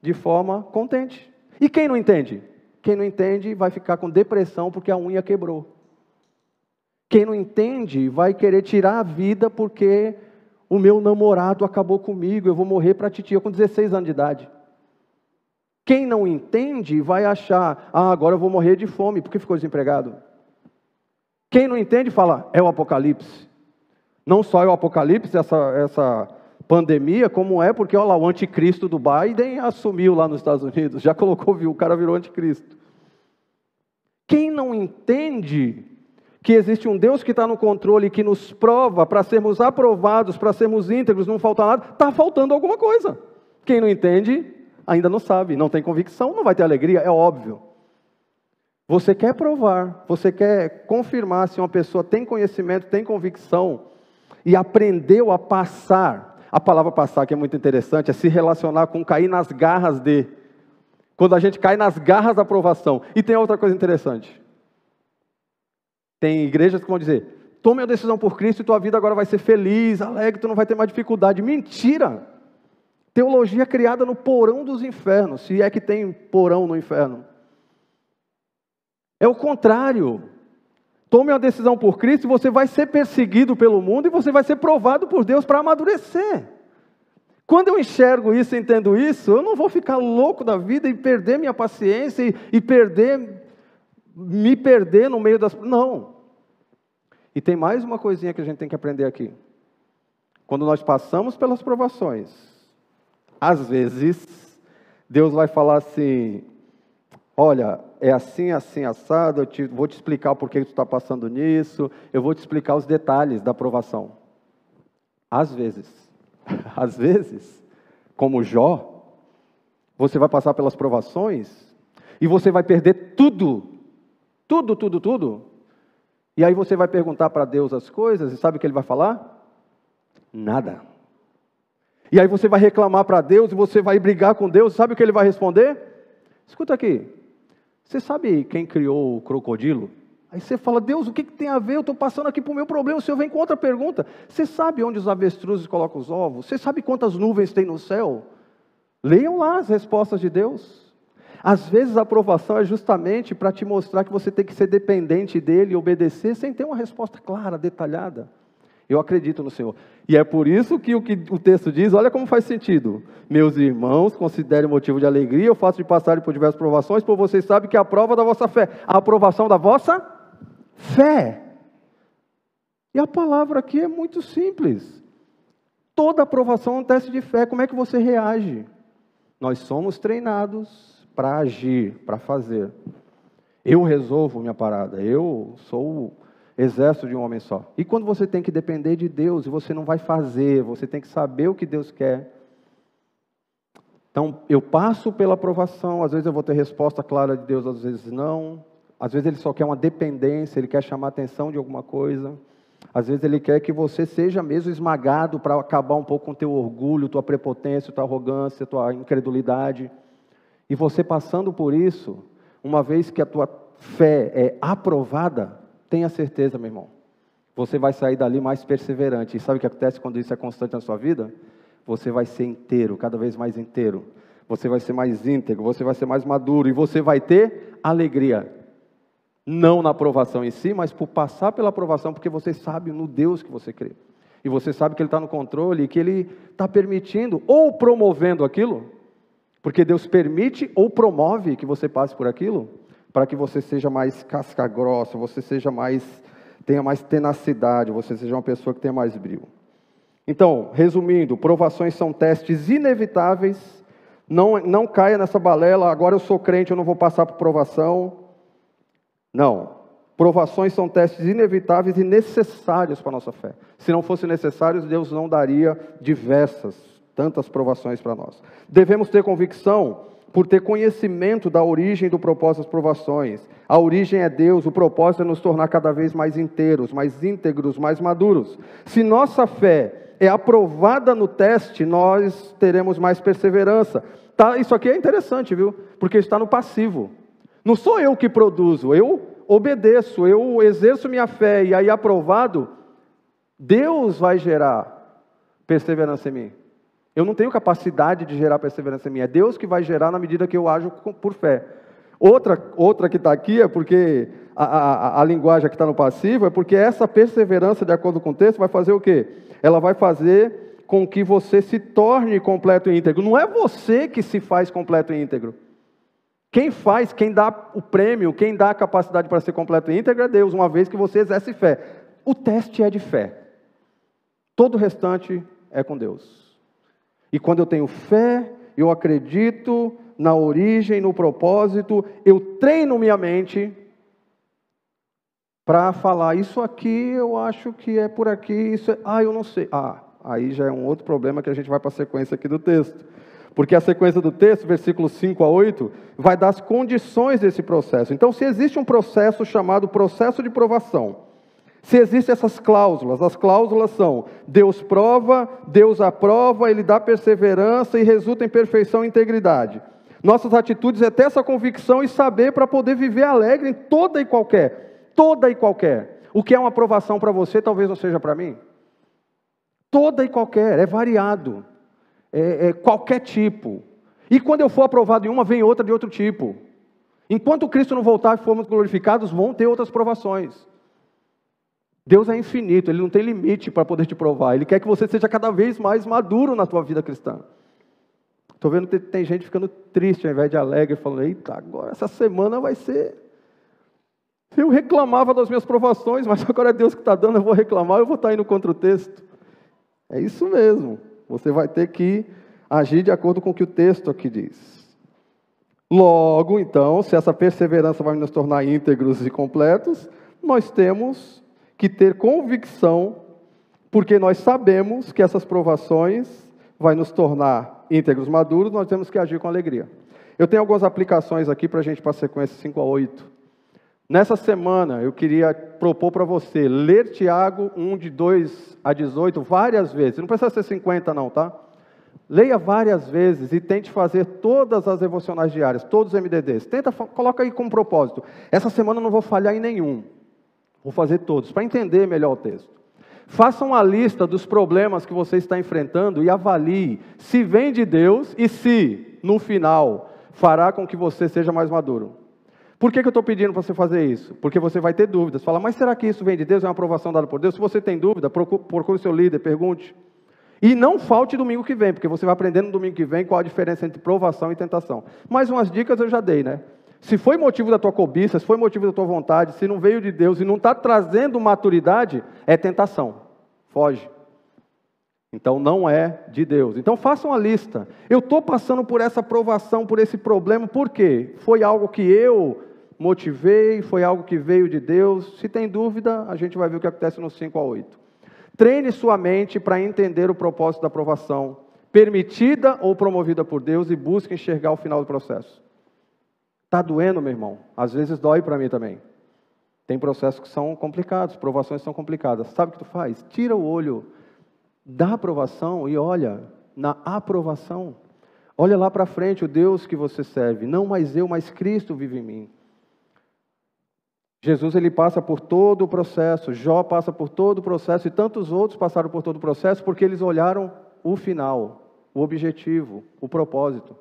de forma contente. E quem não entende? Quem não entende vai ficar com depressão porque a unha quebrou. Quem não entende vai querer tirar a vida porque o meu namorado acabou comigo, eu vou morrer para a titia com 16 anos de idade. Quem não entende vai achar, ah, agora eu vou morrer de fome porque ficou desempregado. Quem não entende fala, é o apocalipse. Não só é o apocalipse, essa, essa pandemia, como é porque olha lá, o anticristo do Biden assumiu lá nos Estados Unidos, já colocou, viu, o cara virou anticristo. Quem não entende que existe um Deus que está no controle, que nos prova para sermos aprovados, para sermos íntegros, não falta nada, está faltando alguma coisa. Quem não entende, ainda não sabe, não tem convicção, não vai ter alegria, é óbvio. Você quer provar, você quer confirmar se uma pessoa tem conhecimento, tem convicção e aprendeu a passar a palavra passar, que é muito interessante, é se relacionar com cair nas garras de. Quando a gente cai nas garras da aprovação. E tem outra coisa interessante. Tem igrejas que vão dizer: tome a decisão por Cristo e tua vida agora vai ser feliz, alegre, tu não vai ter mais dificuldade. Mentira! Teologia criada no porão dos infernos, se é que tem porão no inferno. É o contrário. Tome uma decisão por Cristo e você vai ser perseguido pelo mundo e você vai ser provado por Deus para amadurecer. Quando eu enxergo isso entendo isso, eu não vou ficar louco da vida e perder minha paciência e, e perder, me perder no meio das. Não. E tem mais uma coisinha que a gente tem que aprender aqui. Quando nós passamos pelas provações, às vezes, Deus vai falar assim: olha, é assim, assim, assado, eu te, vou te explicar porquê que tu está passando nisso, eu vou te explicar os detalhes da aprovação. Às vezes, às vezes, como Jó, você vai passar pelas provações e você vai perder tudo, tudo, tudo, tudo. E aí você vai perguntar para Deus as coisas e sabe o que ele vai falar? Nada. E aí você vai reclamar para Deus e você vai brigar com Deus, sabe o que ele vai responder? Escuta aqui, você sabe quem criou o crocodilo? Aí você fala, Deus, o que, que tem a ver? Eu estou passando aqui para o meu problema. O Senhor vem com outra pergunta. Você sabe onde os avestruzes colocam os ovos? Você sabe quantas nuvens tem no céu? Leiam lá as respostas de Deus. Às vezes a aprovação é justamente para te mostrar que você tem que ser dependente dele e obedecer sem ter uma resposta clara, detalhada. Eu acredito no Senhor. E é por isso que o que o texto diz, olha como faz sentido. Meus irmãos, considerem motivo de alegria, eu faço de passar por diversas provações, por vocês sabem que é a prova da vossa fé, a aprovação da vossa fé. E a palavra aqui é muito simples. Toda aprovação é um teste de fé. Como é que você reage? Nós somos treinados para agir, para fazer. Eu resolvo minha parada. Eu sou exército de um homem só. E quando você tem que depender de Deus e você não vai fazer, você tem que saber o que Deus quer. Então, eu passo pela aprovação, às vezes eu vou ter resposta clara de Deus, às vezes não. Às vezes ele só quer uma dependência, ele quer chamar atenção de alguma coisa. Às vezes ele quer que você seja mesmo esmagado para acabar um pouco com teu orgulho, tua prepotência, tua arrogância, tua incredulidade. E você passando por isso, uma vez que a tua fé é aprovada, Tenha certeza, meu irmão. Você vai sair dali mais perseverante. E sabe o que acontece quando isso é constante na sua vida? Você vai ser inteiro, cada vez mais inteiro. Você vai ser mais íntegro, você vai ser mais maduro e você vai ter alegria. Não na aprovação em si, mas por passar pela aprovação, porque você sabe no Deus que você crê. E você sabe que Ele está no controle e que Ele está permitindo ou promovendo aquilo, porque Deus permite ou promove que você passe por aquilo, para que você seja mais casca grossa, você seja mais tenha mais tenacidade, você seja uma pessoa que tenha mais brilho. Então, resumindo, provações são testes inevitáveis. Não, não caia nessa balela, agora eu sou crente, eu não vou passar por provação. Não. Provações são testes inevitáveis e necessários para a nossa fé. Se não fossem necessários, Deus não daria diversas, tantas provações para nós. Devemos ter convicção por ter conhecimento da origem do propósito das provações. A origem é Deus, o propósito é nos tornar cada vez mais inteiros, mais íntegros, mais maduros. Se nossa fé é aprovada no teste, nós teremos mais perseverança. Tá, isso aqui é interessante, viu? Porque está no passivo. Não sou eu que produzo, eu obedeço, eu exerço minha fé e aí aprovado, Deus vai gerar perseverança em mim. Eu não tenho capacidade de gerar perseverança mim. É Deus que vai gerar na medida que eu ajo por fé. Outra, outra que está aqui é porque a, a, a linguagem que está no passivo é porque essa perseverança, de acordo com o texto, vai fazer o quê? Ela vai fazer com que você se torne completo e íntegro. Não é você que se faz completo e íntegro. Quem faz, quem dá o prêmio, quem dá a capacidade para ser completo e íntegro é Deus, uma vez que você exerce fé. O teste é de fé. Todo o restante é com Deus. E quando eu tenho fé, eu acredito na origem, no propósito, eu treino minha mente para falar isso aqui, eu acho que é por aqui, isso é, ah, eu não sei. Ah, aí já é um outro problema que a gente vai para a sequência aqui do texto. Porque a sequência do texto, versículos 5 a 8, vai dar as condições desse processo. Então, se existe um processo chamado processo de provação, se existem essas cláusulas, as cláusulas são: Deus prova, Deus aprova, Ele dá perseverança e resulta em perfeição e integridade. Nossas atitudes é ter essa convicção e saber para poder viver alegre em toda e qualquer, toda e qualquer. O que é uma aprovação para você, talvez não seja para mim. Toda e qualquer, é variado, é, é qualquer tipo. E quando eu for aprovado em uma, vem outra de outro tipo. Enquanto Cristo não voltar e formos glorificados, vão ter outras provações. Deus é infinito, Ele não tem limite para poder te provar. Ele quer que você seja cada vez mais maduro na tua vida cristã. Estou vendo que tem gente ficando triste ao invés de alegre, falando: Eita, agora essa semana vai ser. Eu reclamava das minhas provações, mas agora é Deus que está dando, eu vou reclamar, eu vou estar tá indo contra o texto. É isso mesmo. Você vai ter que agir de acordo com o que o texto aqui diz. Logo, então, se essa perseverança vai nos tornar íntegros e completos, nós temos que ter convicção, porque nós sabemos que essas provações vai nos tornar íntegros maduros, nós temos que agir com alegria. Eu tenho algumas aplicações aqui para a gente passar a sequência 5 a 8. Nessa semana, eu queria propor para você ler Tiago 1, de 2 a 18, várias vezes. Não precisa ser 50, não, tá? Leia várias vezes e tente fazer todas as devocionais diárias, todos os MDDs. Tenta, coloca aí com propósito. Essa semana eu não vou falhar em nenhum. Vou fazer todos, para entender melhor o texto. Faça uma lista dos problemas que você está enfrentando e avalie se vem de Deus e se, no final, fará com que você seja mais maduro. Por que, que eu estou pedindo para você fazer isso? Porque você vai ter dúvidas. Fala, mas será que isso vem de Deus? É uma aprovação dada por Deus? Se você tem dúvida, procure o seu líder, pergunte. E não falte domingo que vem, porque você vai aprender no domingo que vem qual a diferença entre provação e tentação. Mais umas dicas eu já dei, né? Se foi motivo da tua cobiça, se foi motivo da tua vontade, se não veio de Deus e não está trazendo maturidade, é tentação. Foge. Então não é de Deus. Então faça uma lista. Eu estou passando por essa provação, por esse problema, por quê? Foi algo que eu motivei, foi algo que veio de Deus. Se tem dúvida, a gente vai ver o que acontece no 5 a 8. Treine sua mente para entender o propósito da aprovação, permitida ou promovida por Deus, e busque enxergar o final do processo. Está doendo, meu irmão? Às vezes dói para mim também. Tem processos que são complicados, provações são complicadas. Sabe o que tu faz? Tira o olho da aprovação e olha na aprovação. Olha lá para frente o Deus que você serve. Não mais eu, mas Cristo vive em mim. Jesus ele passa por todo o processo, Jó passa por todo o processo e tantos outros passaram por todo o processo porque eles olharam o final, o objetivo, o propósito.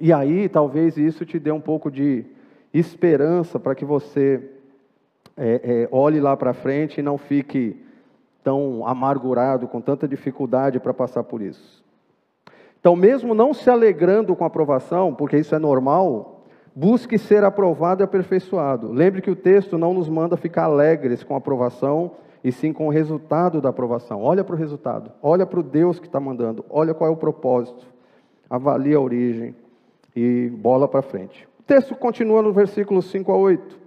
E aí, talvez isso te dê um pouco de esperança para que você é, é, olhe lá para frente e não fique tão amargurado, com tanta dificuldade para passar por isso. Então, mesmo não se alegrando com a aprovação, porque isso é normal, Busque ser aprovado e aperfeiçoado. Lembre que o texto não nos manda ficar alegres com a aprovação, e sim com o resultado da aprovação. Olha para o resultado, olha para o Deus que está mandando, olha qual é o propósito, avalie a origem e bola para frente. O texto continua no versículo 5 a 8.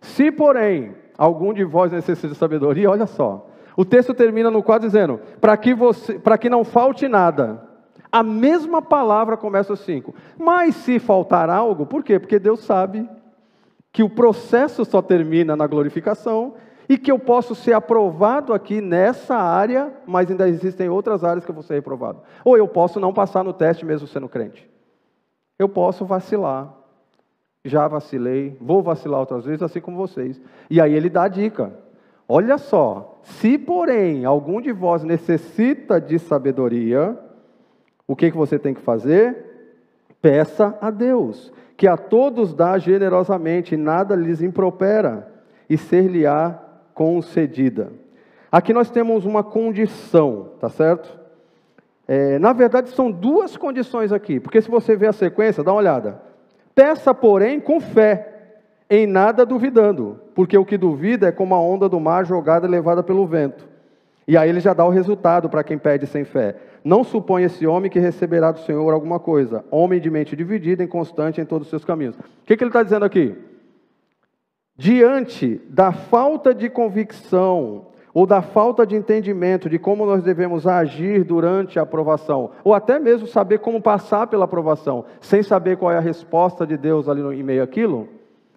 Se, porém, algum de vós necessita de sabedoria, olha só. O texto termina no quadro dizendo: para que, você, que não falte nada. A mesma palavra começa o 5. Mas se faltar algo, por quê? Porque Deus sabe que o processo só termina na glorificação e que eu posso ser aprovado aqui nessa área, mas ainda existem outras áreas que eu vou ser reprovado. Ou eu posso não passar no teste mesmo sendo crente. Eu posso vacilar. Já vacilei, vou vacilar outras vezes, assim como vocês. E aí ele dá a dica. Olha só, se porém algum de vós necessita de sabedoria, o que, que você tem que fazer? Peça a Deus, que a todos dá generosamente, nada lhes impropera, e ser-lhe-á concedida. Aqui nós temos uma condição, tá certo? É, na verdade, são duas condições aqui, porque se você ver a sequência, dá uma olhada. Peça, porém, com fé, em nada duvidando, porque o que duvida é como a onda do mar jogada e levada pelo vento. E aí ele já dá o resultado para quem pede sem fé. Não supõe esse homem que receberá do Senhor alguma coisa. Homem de mente dividida, inconstante em todos os seus caminhos. O que, que ele está dizendo aqui? Diante da falta de convicção ou da falta de entendimento de como nós devemos agir durante a aprovação, ou até mesmo saber como passar pela aprovação, sem saber qual é a resposta de Deus ali no, em meio àquilo,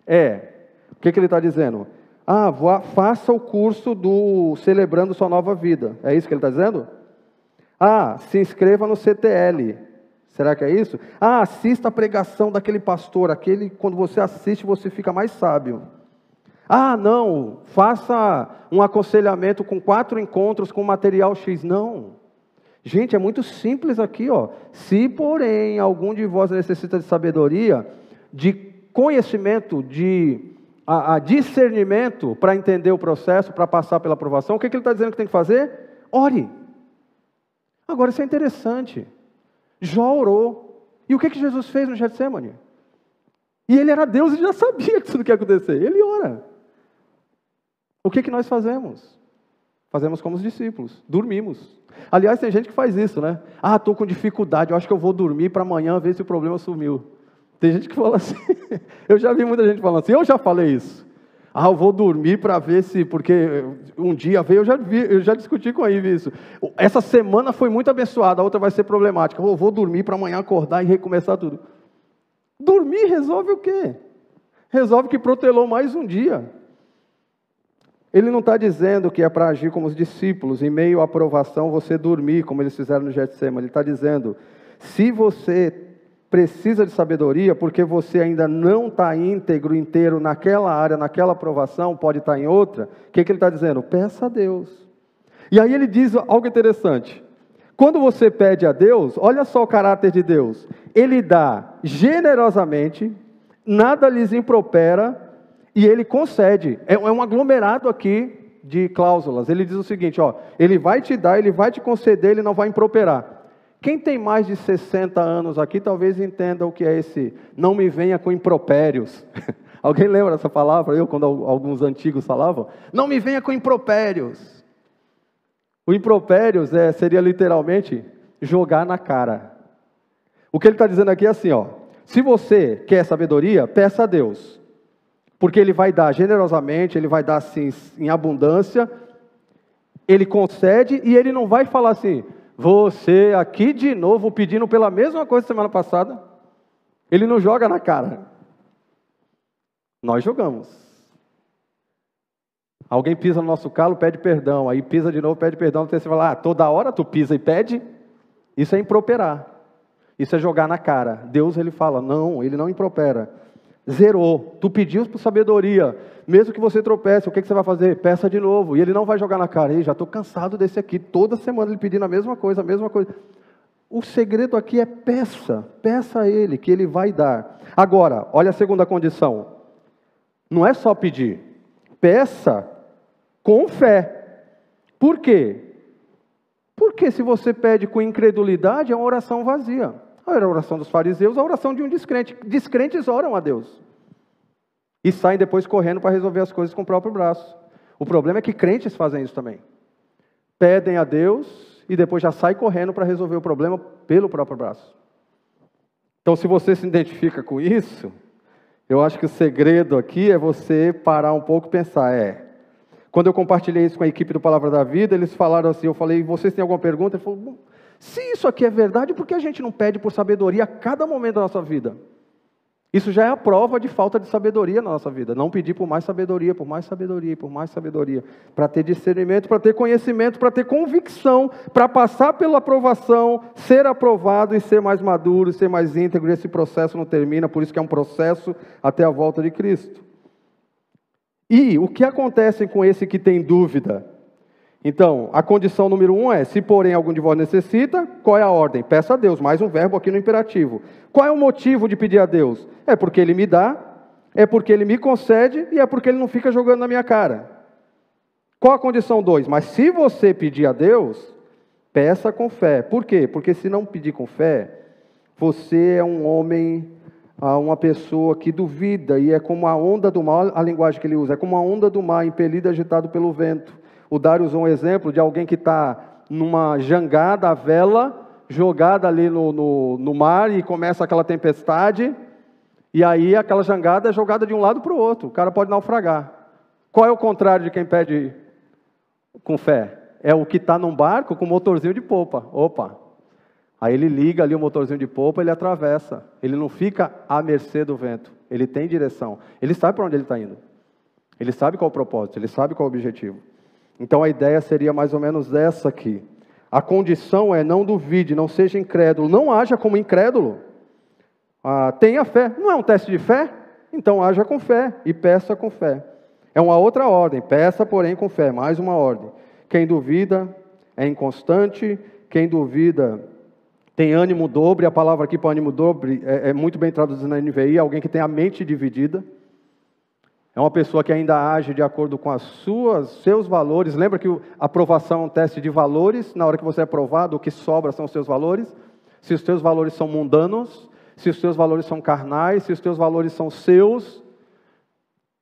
é, o que, que ele está dizendo? Ah, vá, faça o curso do Celebrando Sua Nova Vida. É isso que ele está dizendo? Ah, se inscreva no CTL. Será que é isso? Ah, assista a pregação daquele pastor. Aquele, quando você assiste, você fica mais sábio. Ah, não, faça um aconselhamento com quatro encontros com material X. Não. Gente, é muito simples aqui, ó. Se, porém, algum de vós necessita de sabedoria, de conhecimento, de a, a discernimento para entender o processo, para passar pela aprovação, o que, que ele está dizendo que tem que fazer? Ore. Agora, isso é interessante. Jó orou. E o que, que Jesus fez no Getsemane? E ele era Deus e já sabia que isso não ia acontecer. Ele ora. O que, que nós fazemos? Fazemos como os discípulos, dormimos. Aliás, tem gente que faz isso, né? Ah, estou com dificuldade, eu acho que eu vou dormir para amanhã ver se o problema sumiu. Tem gente que fala assim. eu já vi muita gente falando assim. Eu já falei isso. Ah, eu vou dormir para ver se, porque um dia veio, eu já, vi, eu já discuti com a Ive isso. Essa semana foi muito abençoada, a outra vai ser problemática. Eu vou dormir para amanhã acordar e recomeçar tudo. Dormir resolve o quê? Resolve que protelou mais um dia. Ele não está dizendo que é para agir como os discípulos, em meio à aprovação, você dormir, como eles fizeram no Getsemane. Ele está dizendo: se você precisa de sabedoria porque você ainda não está íntegro, inteiro naquela área, naquela aprovação, pode estar tá em outra. O que, que ele está dizendo? Peça a Deus. E aí ele diz algo interessante. Quando você pede a Deus, olha só o caráter de Deus. Ele dá generosamente, nada lhes impropera e ele concede. É, é um aglomerado aqui de cláusulas. Ele diz o seguinte: ó, ele vai te dar, ele vai te conceder, ele não vai improperar. Quem tem mais de 60 anos aqui talvez entenda o que é esse não me venha com impropérios. Alguém lembra dessa palavra? Eu, quando alguns antigos falavam, não me venha com impropérios. O impropérios é, seria literalmente jogar na cara. O que ele está dizendo aqui é assim: ó, se você quer sabedoria, peça a Deus, porque Ele vai dar generosamente, Ele vai dar assim em abundância, Ele concede e Ele não vai falar assim, você aqui de novo pedindo pela mesma coisa semana passada. Ele não joga na cara. Nós jogamos. Alguém pisa no nosso calo, pede perdão. Aí pisa de novo, pede perdão. Você fala, ah, toda hora tu pisa e pede. Isso é improperar. Isso é jogar na cara. Deus, ele fala, não, ele não impropera. Zerou. Tu pediu por sabedoria. Mesmo que você tropece, o que, que você vai fazer? Peça de novo. E ele não vai jogar na cara. Ei, já estou cansado desse aqui. Toda semana ele pedindo a mesma coisa, a mesma coisa. O segredo aqui é peça. Peça a ele, que ele vai dar. Agora, olha a segunda condição. Não é só pedir. Peça com fé. Por quê? Porque se você pede com incredulidade, é uma oração vazia. Era a oração dos fariseus, a oração de um descrente. Descrentes oram a Deus. E saem depois correndo para resolver as coisas com o próprio braço. O problema é que crentes fazem isso também. Pedem a Deus e depois já saem correndo para resolver o problema pelo próprio braço. Então, se você se identifica com isso, eu acho que o segredo aqui é você parar um pouco e pensar, é, quando eu compartilhei isso com a equipe do Palavra da Vida, eles falaram assim, eu falei, vocês têm alguma pergunta? Ele falou, se isso aqui é verdade, por que a gente não pede por sabedoria a cada momento da nossa vida? Isso já é a prova de falta de sabedoria na nossa vida. Não pedir por mais sabedoria, por mais sabedoria, por mais sabedoria. Para ter discernimento, para ter conhecimento, para ter convicção, para passar pela aprovação, ser aprovado e ser mais maduro, ser mais íntegro. Esse processo não termina, por isso que é um processo até a volta de Cristo. E o que acontece com esse que tem dúvida? Então, a condição número um é: se porém algum de vós necessita, qual é a ordem? Peça a Deus, mais um verbo aqui no imperativo. Qual é o motivo de pedir a Deus? É porque Ele me dá, é porque Ele me concede e é porque Ele não fica jogando na minha cara. Qual a condição dois? Mas se você pedir a Deus, peça com fé. Por quê? Porque se não pedir com fé, você é um homem a uma pessoa que duvida e é como a onda do mar, a linguagem que ele usa, é como a onda do mar impelida agitado pelo vento. O Dário usou um exemplo de alguém que está numa jangada, a vela, jogada ali no, no, no, mar e começa aquela tempestade, e aí aquela jangada é jogada de um lado para o outro, o cara pode naufragar. Qual é o contrário de quem pede com fé? É o que está num barco com motorzinho de polpa. Opa, Aí ele liga ali o motorzinho de polpa, ele atravessa. Ele não fica à mercê do vento. Ele tem direção. Ele sabe para onde ele está indo. Ele sabe qual o propósito, ele sabe qual o objetivo. Então a ideia seria mais ou menos essa aqui. A condição é não duvide, não seja incrédulo, não haja como incrédulo. Ah, tenha fé. Não é um teste de fé? Então haja com fé e peça com fé. É uma outra ordem. Peça, porém, com fé. Mais uma ordem. Quem duvida é inconstante. Quem duvida tem ânimo dobre, a palavra aqui para ânimo dobre é, é, muito bem traduzida na NVI, alguém que tem a mente dividida. É uma pessoa que ainda age de acordo com as suas, seus valores. Lembra que a aprovação é um teste de valores. Na hora que você é aprovado, o que sobra são os seus valores. Se os seus valores são mundanos, se os seus valores são carnais, se os seus valores são seus,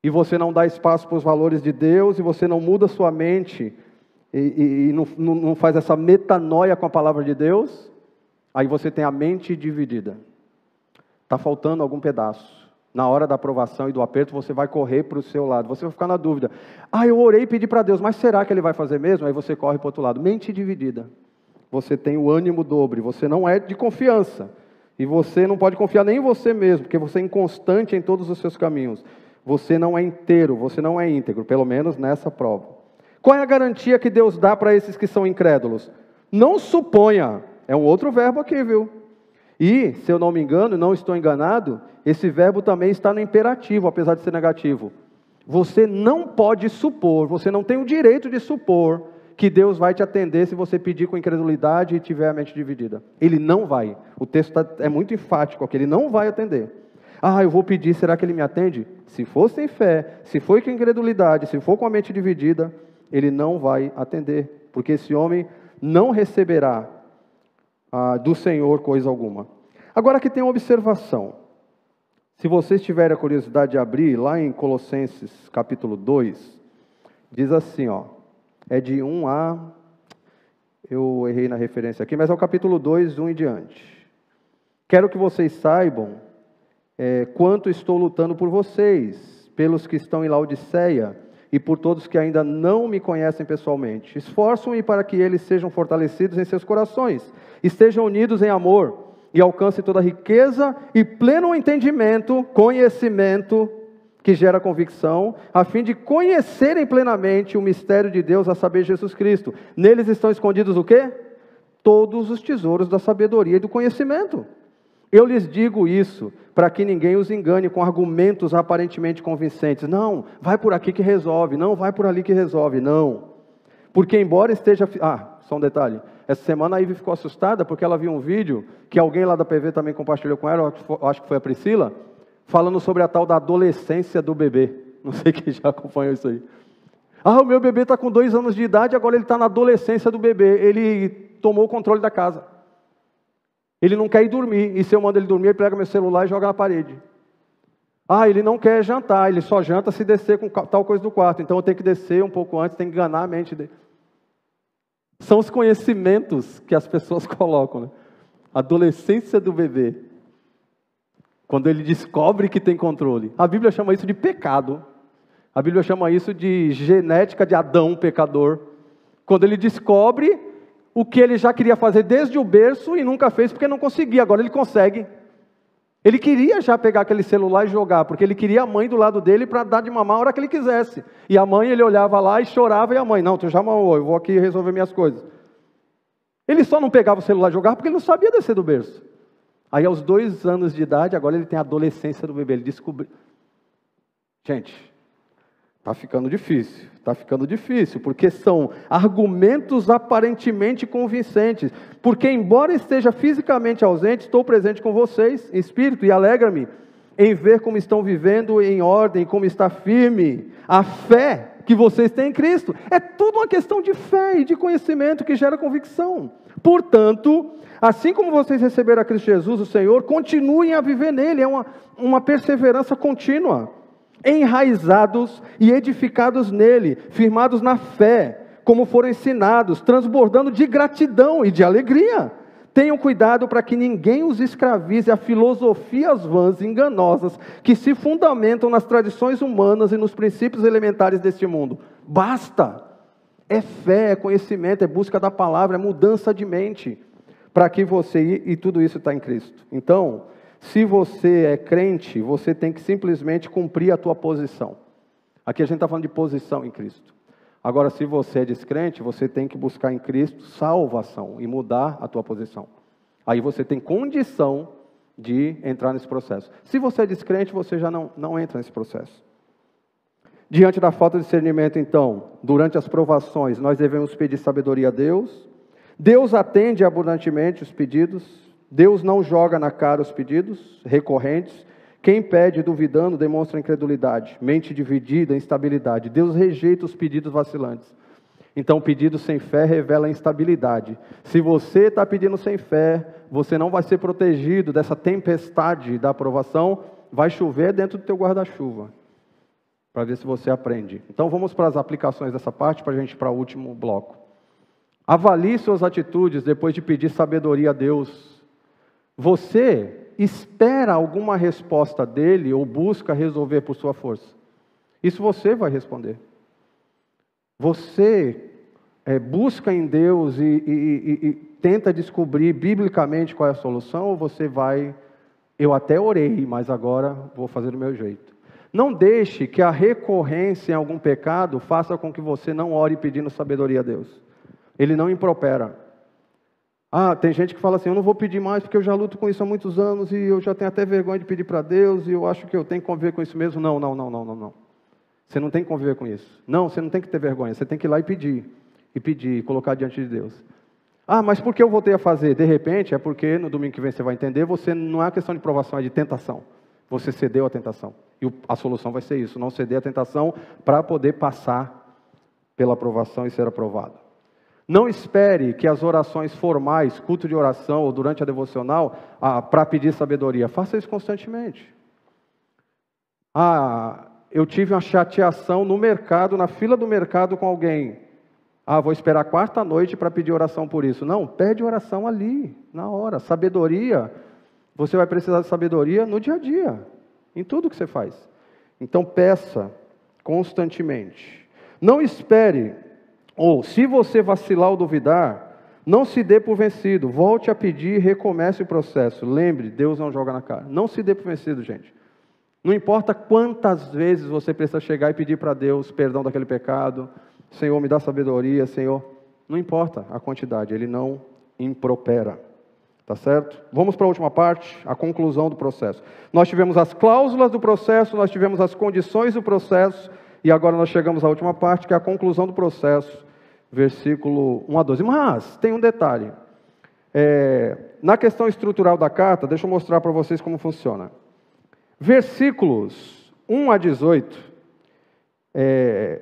e você não dá espaço para os valores de Deus, e você não muda sua mente, e, e, e não, não faz essa metanoia com a palavra de Deus, Aí você tem a mente dividida. Está faltando algum pedaço. Na hora da aprovação e do aperto, você vai correr para o seu lado. Você vai ficar na dúvida. Ah, eu orei e pedi para Deus, mas será que Ele vai fazer mesmo? Aí você corre para o outro lado. Mente dividida. Você tem o ânimo dobre. Você não é de confiança. E você não pode confiar nem em você mesmo, porque você é inconstante em todos os seus caminhos. Você não é inteiro, você não é íntegro, pelo menos nessa prova. Qual é a garantia que Deus dá para esses que são incrédulos? Não suponha é um outro verbo aqui, viu? E, se eu não me engano, não estou enganado, esse verbo também está no imperativo, apesar de ser negativo. Você não pode supor, você não tem o direito de supor que Deus vai te atender se você pedir com incredulidade e tiver a mente dividida. Ele não vai. O texto tá, é muito enfático aqui, ele não vai atender. Ah, eu vou pedir, será que ele me atende? Se for sem fé, se for com incredulidade, se for com a mente dividida, ele não vai atender, porque esse homem não receberá ah, do Senhor coisa alguma. Agora aqui tem uma observação. Se vocês tiverem a curiosidade de abrir, lá em Colossenses capítulo 2, diz assim, ó, é de 1 a. Eu errei na referência aqui, mas é o capítulo 2, 1 em diante. Quero que vocês saibam é, quanto estou lutando por vocês, pelos que estão em Laodiceia e por todos que ainda não me conhecem pessoalmente. Esforço-me para que eles sejam fortalecidos em seus corações estejam unidos em amor e alcancem toda a riqueza e pleno entendimento, conhecimento que gera convicção, a fim de conhecerem plenamente o mistério de Deus, a saber, Jesus Cristo. Neles estão escondidos o quê? Todos os tesouros da sabedoria e do conhecimento. Eu lhes digo isso para que ninguém os engane com argumentos aparentemente convincentes. Não, vai por aqui que resolve. Não, vai por ali que resolve. Não. Porque, embora esteja. Ah, só um detalhe. Essa semana a Ivy ficou assustada porque ela viu um vídeo que alguém lá da PV também compartilhou com ela, acho que foi a Priscila, falando sobre a tal da adolescência do bebê. Não sei quem já acompanhou isso aí. Ah, o meu bebê está com dois anos de idade, agora ele está na adolescência do bebê. Ele tomou o controle da casa. Ele não quer ir dormir, e se eu mando ele dormir, ele pega meu celular e joga na parede. Ah, ele não quer jantar, ele só janta se descer com tal coisa do quarto. Então eu tenho que descer um pouco antes, tenho que enganar a mente dele. São os conhecimentos que as pessoas colocam. Né? Adolescência do bebê. Quando ele descobre que tem controle. A Bíblia chama isso de pecado. A Bíblia chama isso de genética de Adão, pecador. Quando ele descobre o que ele já queria fazer desde o berço e nunca fez porque não conseguia, agora ele consegue. Ele queria já pegar aquele celular e jogar, porque ele queria a mãe do lado dele para dar de mamar a hora que ele quisesse. E a mãe, ele olhava lá e chorava, e a mãe, não, tu já mamou, eu vou aqui resolver minhas coisas. Ele só não pegava o celular e jogava porque ele não sabia descer do berço. Aí, aos dois anos de idade, agora ele tem a adolescência do bebê, ele descobriu. Gente, Está ficando difícil, está ficando difícil, porque são argumentos aparentemente convincentes. Porque, embora esteja fisicamente ausente, estou presente com vocês, em espírito, e alegra-me em ver como estão vivendo em ordem, como está firme a fé que vocês têm em Cristo. É tudo uma questão de fé e de conhecimento que gera convicção. Portanto, assim como vocês receberam a Cristo Jesus, o Senhor, continuem a viver nele, é uma, uma perseverança contínua enraizados e edificados nele, firmados na fé, como foram ensinados, transbordando de gratidão e de alegria. Tenham cuidado para que ninguém os escravize a filosofias vãs e enganosas que se fundamentam nas tradições humanas e nos princípios elementares deste mundo. Basta! É fé, é conhecimento, é busca da palavra, é mudança de mente para que você e tudo isso está em Cristo. Então, se você é crente, você tem que simplesmente cumprir a tua posição. Aqui a gente está falando de posição em Cristo. Agora, se você é descrente, você tem que buscar em Cristo salvação e mudar a tua posição. Aí você tem condição de entrar nesse processo. Se você é descrente, você já não, não entra nesse processo. Diante da falta de discernimento, então, durante as provações, nós devemos pedir sabedoria a Deus. Deus atende abundantemente os pedidos, Deus não joga na cara os pedidos recorrentes. Quem pede duvidando demonstra incredulidade, mente dividida, instabilidade. Deus rejeita os pedidos vacilantes. Então, pedido sem fé revela instabilidade. Se você está pedindo sem fé, você não vai ser protegido dessa tempestade da aprovação. Vai chover dentro do teu guarda-chuva, para ver se você aprende. Então, vamos para as aplicações dessa parte, para a gente ir para o último bloco. Avalie suas atitudes depois de pedir sabedoria a Deus você espera alguma resposta dele ou busca resolver por sua força? Isso você vai responder. Você é, busca em Deus e, e, e, e tenta descobrir biblicamente qual é a solução, ou você vai, eu até orei, mas agora vou fazer do meu jeito. Não deixe que a recorrência em algum pecado faça com que você não ore pedindo sabedoria a Deus. Ele não impropera. Ah, tem gente que fala assim: eu não vou pedir mais porque eu já luto com isso há muitos anos e eu já tenho até vergonha de pedir para Deus e eu acho que eu tenho que conviver com isso mesmo. Não, não, não, não, não, não. Você não tem que conviver com isso. Não, você não tem que ter vergonha. Você tem que ir lá e pedir. E pedir, e colocar diante de Deus. Ah, mas por que eu voltei a fazer? De repente, é porque no domingo que vem você vai entender, você não é questão de provação, é de tentação. Você cedeu à tentação. E a solução vai ser isso: não ceder à tentação para poder passar pela aprovação e ser aprovado. Não espere que as orações formais, culto de oração ou durante a devocional, ah, para pedir sabedoria. Faça isso constantemente. Ah, eu tive uma chateação no mercado, na fila do mercado com alguém. Ah, vou esperar quarta noite para pedir oração por isso. Não, pede oração ali, na hora. Sabedoria, você vai precisar de sabedoria no dia a dia, em tudo que você faz. Então peça constantemente. Não espere ou, se você vacilar ou duvidar, não se dê por vencido, volte a pedir e recomece o processo. Lembre, Deus não joga na cara. Não se dê por vencido, gente. Não importa quantas vezes você precisa chegar e pedir para Deus perdão daquele pecado, Senhor, me dá sabedoria, Senhor. Não importa a quantidade, Ele não impropera. Tá certo? Vamos para a última parte, a conclusão do processo. Nós tivemos as cláusulas do processo, nós tivemos as condições do processo, e agora nós chegamos à última parte, que é a conclusão do processo versículo 1 a 12. Mas tem um detalhe. É, na questão estrutural da carta, deixa eu mostrar para vocês como funciona. Versículos 1 a 18, é,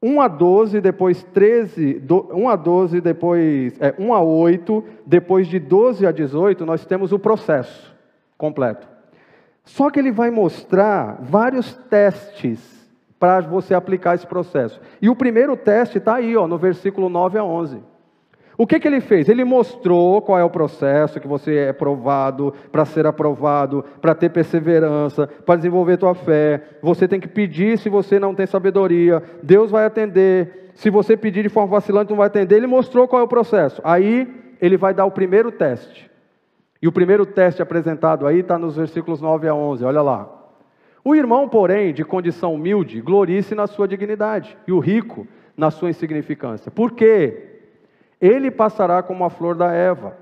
1 a 12, depois 13, 1 a 12, depois é, 1 a 8, depois de 12 a 18, nós temos o processo completo. Só que ele vai mostrar vários testes para você aplicar esse processo. E o primeiro teste está aí, ó, no versículo 9 a 11. O que, que ele fez? Ele mostrou qual é o processo que você é provado para ser aprovado, para ter perseverança, para desenvolver tua fé. Você tem que pedir se você não tem sabedoria. Deus vai atender. Se você pedir de forma vacilante, não vai atender. Ele mostrou qual é o processo. Aí ele vai dar o primeiro teste. E o primeiro teste apresentado aí está nos versículos 9 a 11. Olha lá. O irmão, porém, de condição humilde, glorie-se na sua dignidade, e o rico na sua insignificância. Por quê? ele passará como a flor da erva,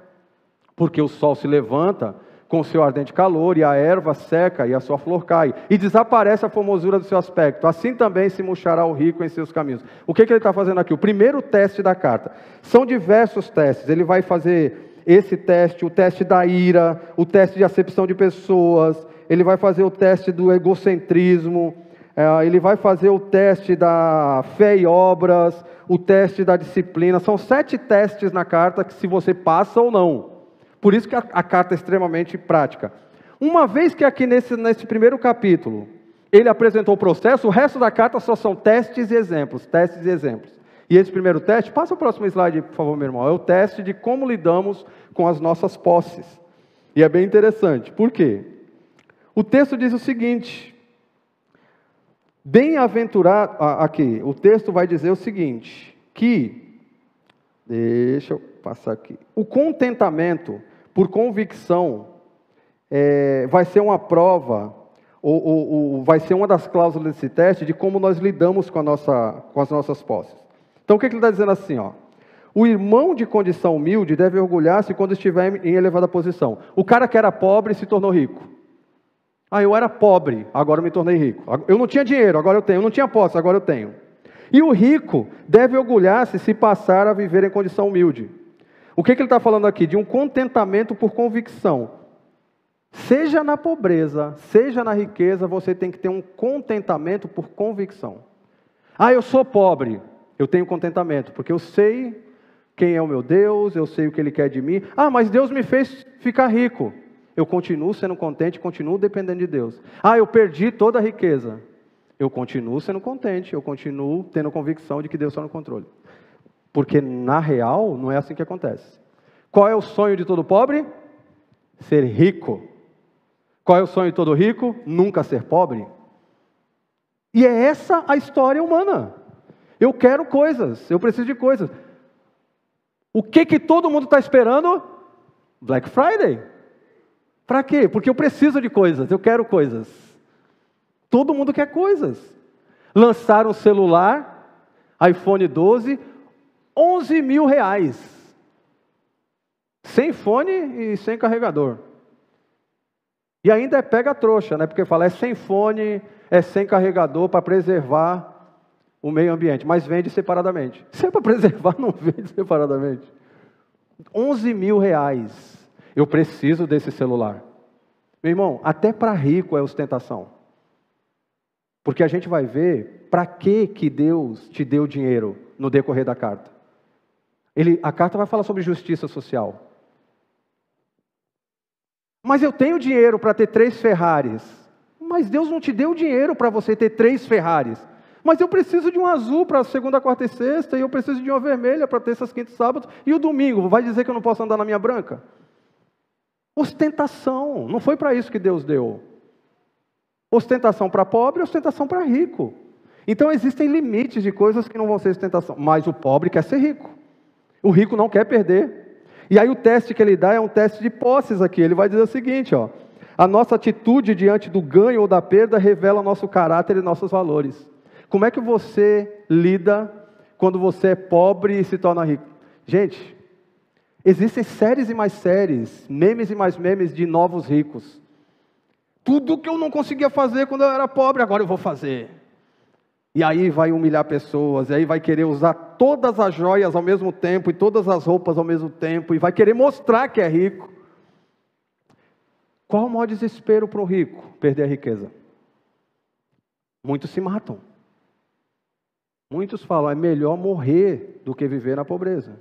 porque o sol se levanta com seu ardente calor, e a erva seca e a sua flor cai, e desaparece a formosura do seu aspecto. Assim também se murchará o rico em seus caminhos. O que, que ele está fazendo aqui? O primeiro teste da carta. São diversos testes. Ele vai fazer esse teste, o teste da ira, o teste de acepção de pessoas, ele vai fazer o teste do egocentrismo, é, ele vai fazer o teste da fé e obras, o teste da disciplina. São sete testes na carta que se você passa ou não. Por isso que a, a carta é extremamente prática. Uma vez que aqui nesse, nesse primeiro capítulo ele apresentou o processo, o resto da carta só são testes e exemplos, testes e exemplos. E esse primeiro teste, passa o próximo slide, por favor, meu irmão, é o teste de como lidamos com as nossas posses. E é bem interessante. Por quê? O texto diz o seguinte: Bem-aventurado, aqui, o texto vai dizer o seguinte: que, deixa eu passar aqui, o contentamento por convicção é, vai ser uma prova, ou, ou, ou, vai ser uma das cláusulas desse teste de como nós lidamos com, nossa, com as nossas posses. Então o que, que ele está dizendo assim? Ó? O irmão de condição humilde deve orgulhar-se quando estiver em elevada posição. O cara que era pobre se tornou rico. Ah, eu era pobre, agora eu me tornei rico. Eu não tinha dinheiro, agora eu tenho. Eu não tinha posse, agora eu tenho. E o rico deve orgulhar-se se passar a viver em condição humilde. O que, que ele está falando aqui? De um contentamento por convicção. Seja na pobreza, seja na riqueza, você tem que ter um contentamento por convicção. Ah, eu sou pobre, eu tenho contentamento, porque eu sei quem é o meu Deus, eu sei o que Ele quer de mim. Ah, mas Deus me fez ficar rico eu continuo sendo contente, continuo dependendo de Deus. Ah, eu perdi toda a riqueza. Eu continuo sendo contente, eu continuo tendo convicção de que Deus está no controle. Porque na real não é assim que acontece. Qual é o sonho de todo pobre? Ser rico. Qual é o sonho de todo rico? Nunca ser pobre. E é essa a história humana. Eu quero coisas, eu preciso de coisas. O que que todo mundo está esperando? Black Friday. Para quê? Porque eu preciso de coisas, eu quero coisas. Todo mundo quer coisas. Lançaram um celular, iPhone 12, 11 mil reais. Sem fone e sem carregador. E ainda é pega trouxa, né? Porque fala é sem fone, é sem carregador para preservar o meio ambiente, mas vende separadamente. Se é para preservar, não vende separadamente. 11 mil reais. Eu preciso desse celular. Meu irmão, até para rico é ostentação. Porque a gente vai ver para que que Deus te deu dinheiro no decorrer da carta. Ele, a carta vai falar sobre justiça social. Mas eu tenho dinheiro para ter três Ferraris. Mas Deus não te deu dinheiro para você ter três Ferraris. Mas eu preciso de um azul para segunda, quarta e sexta, e eu preciso de uma vermelha para terças, quintas e sábados, e o domingo, vai dizer que eu não posso andar na minha branca? Ostentação. Não foi para isso que Deus deu. Ostentação para pobre, ostentação para rico. Então existem limites de coisas que não vão ser ostentação. Mas o pobre quer ser rico. O rico não quer perder. E aí o teste que ele dá é um teste de posses aqui. Ele vai dizer o seguinte, ó. A nossa atitude diante do ganho ou da perda revela nosso caráter e nossos valores. Como é que você lida quando você é pobre e se torna rico? Gente, Existem séries e mais séries, memes e mais memes de novos ricos. Tudo que eu não conseguia fazer quando eu era pobre, agora eu vou fazer. E aí vai humilhar pessoas, e aí vai querer usar todas as joias ao mesmo tempo, e todas as roupas ao mesmo tempo, e vai querer mostrar que é rico. Qual o maior desespero para o rico? Perder a riqueza. Muitos se matam. Muitos falam, é melhor morrer do que viver na pobreza.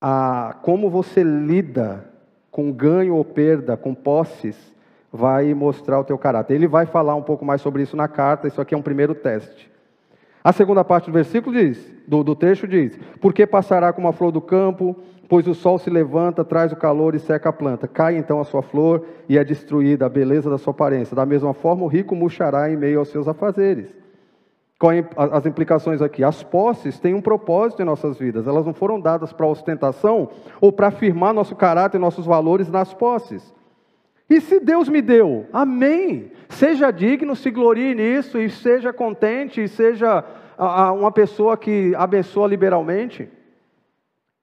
A, como você lida com ganho ou perda, com posses, vai mostrar o teu caráter. Ele vai falar um pouco mais sobre isso na carta, isso aqui é um primeiro teste. A segunda parte do versículo diz, do, do trecho diz: Porque passará como a flor do campo, pois o sol se levanta, traz o calor e seca a planta. Cai então a sua flor e é destruída a beleza da sua aparência. Da mesma forma, o rico murchará em meio aos seus afazeres. As implicações aqui? As posses têm um propósito em nossas vidas. Elas não foram dadas para ostentação ou para afirmar nosso caráter e nossos valores nas posses. E se Deus me deu, amém. Seja digno, se glorie nisso e seja contente e seja uma pessoa que abençoa liberalmente.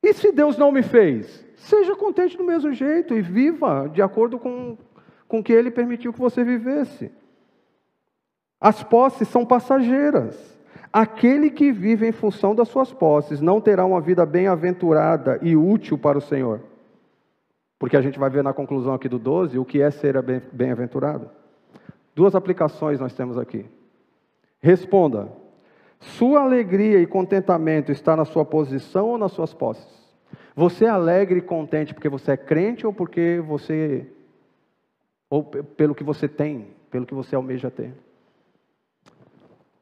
E se Deus não me fez, seja contente do mesmo jeito e viva de acordo com com que Ele permitiu que você vivesse. As posses são passageiras. Aquele que vive em função das suas posses não terá uma vida bem-aventurada e útil para o Senhor. Porque a gente vai ver na conclusão aqui do 12 o que é ser bem-aventurado. Duas aplicações nós temos aqui. Responda: sua alegria e contentamento está na sua posição ou nas suas posses? Você é alegre e contente porque você é crente ou porque você ou pelo que você tem, pelo que você almeja ter?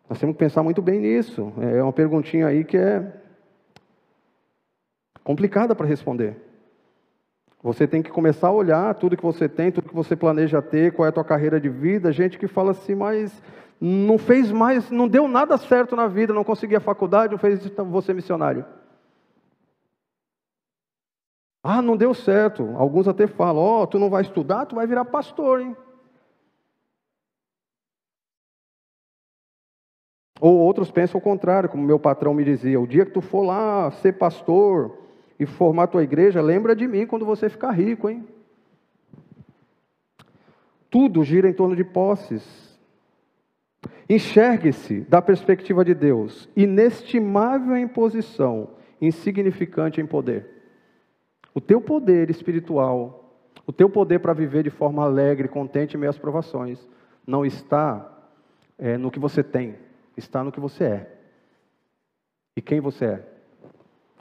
Nós temos que pensar muito bem nisso. É uma perguntinha aí que é complicada para responder. Você tem que começar a olhar tudo que você tem, tudo que você planeja ter, qual é a tua carreira de vida. Gente que fala assim, mas não fez mais, não deu nada certo na vida, não conseguia faculdade, não fez então você missionário. Ah, não deu certo. Alguns até falam, ó, oh, tu não vai estudar, tu vai virar pastor, hein? Ou outros pensam o contrário, como meu patrão me dizia: o dia que tu for lá ser pastor, e formar tua igreja, lembra de mim quando você ficar rico, hein? Tudo gira em torno de posses. Enxergue-se da perspectiva de Deus, inestimável em posição, insignificante em poder. O teu poder espiritual, o teu poder para viver de forma alegre, contente em meio às provações, não está é, no que você tem, está no que você é. E quem você é?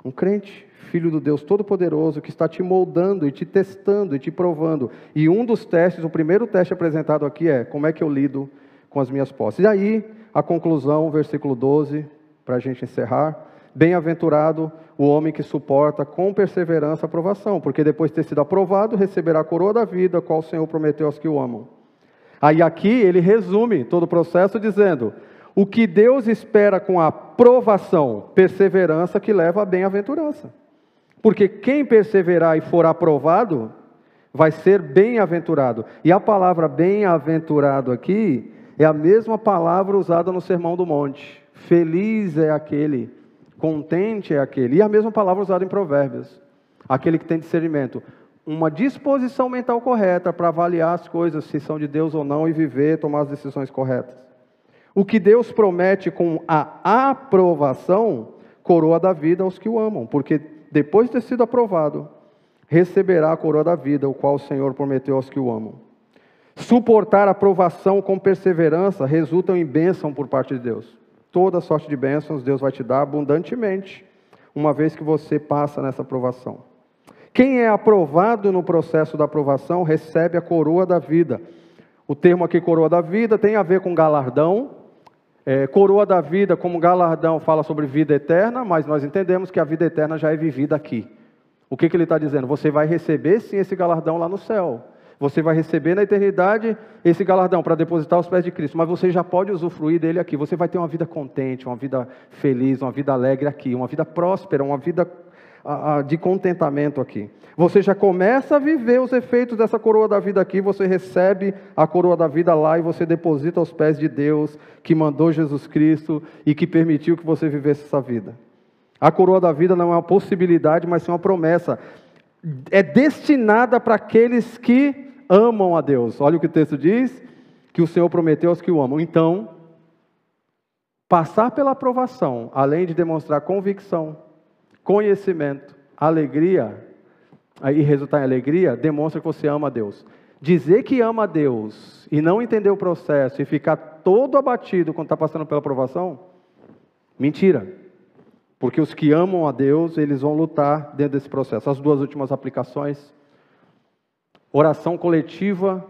Um crente, filho do Deus Todo-Poderoso, que está te moldando e te testando e te provando. E um dos testes, o primeiro teste apresentado aqui é como é que eu lido com as minhas posses. E aí, a conclusão, versículo 12, para a gente encerrar. Bem-aventurado o homem que suporta com perseverança a aprovação, porque depois de ter sido aprovado, receberá a coroa da vida, qual o Senhor prometeu aos que o amam. Aí aqui ele resume todo o processo dizendo: o que Deus espera com a provação, perseverança que leva à bem-aventurança. Porque quem perseverar e for aprovado, vai ser bem-aventurado. E a palavra bem-aventurado aqui é a mesma palavra usada no Sermão do Monte. Feliz é aquele, contente é aquele. E a mesma palavra usada em Provérbios. Aquele que tem discernimento. Uma disposição mental correta para avaliar as coisas, se são de Deus ou não, e viver, tomar as decisões corretas. O que Deus promete com a aprovação, coroa da vida aos que o amam, porque depois de ter sido aprovado, receberá a coroa da vida, o qual o Senhor prometeu aos que o amam. Suportar a aprovação com perseverança resulta em bênção por parte de Deus. Toda sorte de bênçãos Deus vai te dar abundantemente, uma vez que você passa nessa aprovação. Quem é aprovado no processo da aprovação recebe a coroa da vida. O termo aqui, coroa da vida, tem a ver com galardão, é, coroa da vida, como galardão, fala sobre vida eterna, mas nós entendemos que a vida eterna já é vivida aqui. O que, que ele está dizendo? Você vai receber sim esse galardão lá no céu. Você vai receber na eternidade esse galardão para depositar aos pés de Cristo, mas você já pode usufruir dele aqui. Você vai ter uma vida contente, uma vida feliz, uma vida alegre aqui, uma vida próspera, uma vida de contentamento aqui. Você já começa a viver os efeitos dessa coroa da vida aqui, você recebe a coroa da vida lá e você deposita aos pés de Deus, que mandou Jesus Cristo e que permitiu que você vivesse essa vida. A coroa da vida não é uma possibilidade, mas sim uma promessa. É destinada para aqueles que amam a Deus. Olha o que o texto diz: que o Senhor prometeu aos que o amam. Então, passar pela aprovação, além de demonstrar convicção, conhecimento, alegria, e resultar em alegria, demonstra que você ama a Deus. Dizer que ama a Deus e não entender o processo e ficar todo abatido quando está passando pela aprovação, Mentira. Porque os que amam a Deus, eles vão lutar dentro desse processo. As duas últimas aplicações. Oração coletiva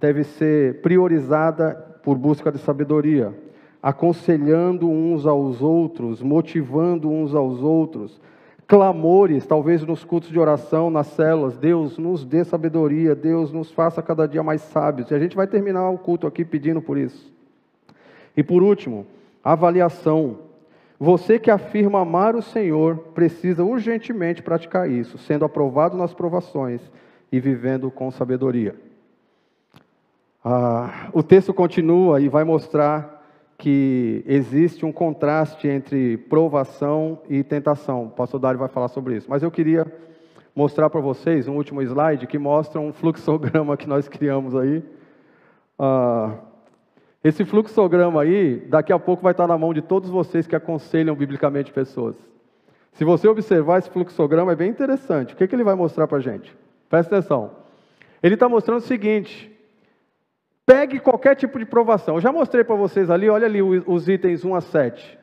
deve ser priorizada por busca de sabedoria, aconselhando uns aos outros, motivando uns aos outros, clamores, talvez nos cultos de oração, nas células, Deus nos dê sabedoria, Deus nos faça cada dia mais sábios. E a gente vai terminar o culto aqui pedindo por isso. E por último, avaliação. Você que afirma amar o Senhor precisa urgentemente praticar isso, sendo aprovado nas provações e vivendo com sabedoria. Ah, o texto continua e vai mostrar que existe um contraste entre provação e tentação. O pastor Dário vai falar sobre isso. Mas eu queria mostrar para vocês um último slide que mostra um fluxograma que nós criamos aí. Ah, esse fluxograma aí, daqui a pouco vai estar na mão de todos vocês que aconselham biblicamente pessoas. Se você observar esse fluxograma, é bem interessante. O que, que ele vai mostrar para a gente? Presta atenção. Ele está mostrando o seguinte: Pegue qualquer tipo de provação. Eu já mostrei para vocês ali, olha ali os itens 1 a 7.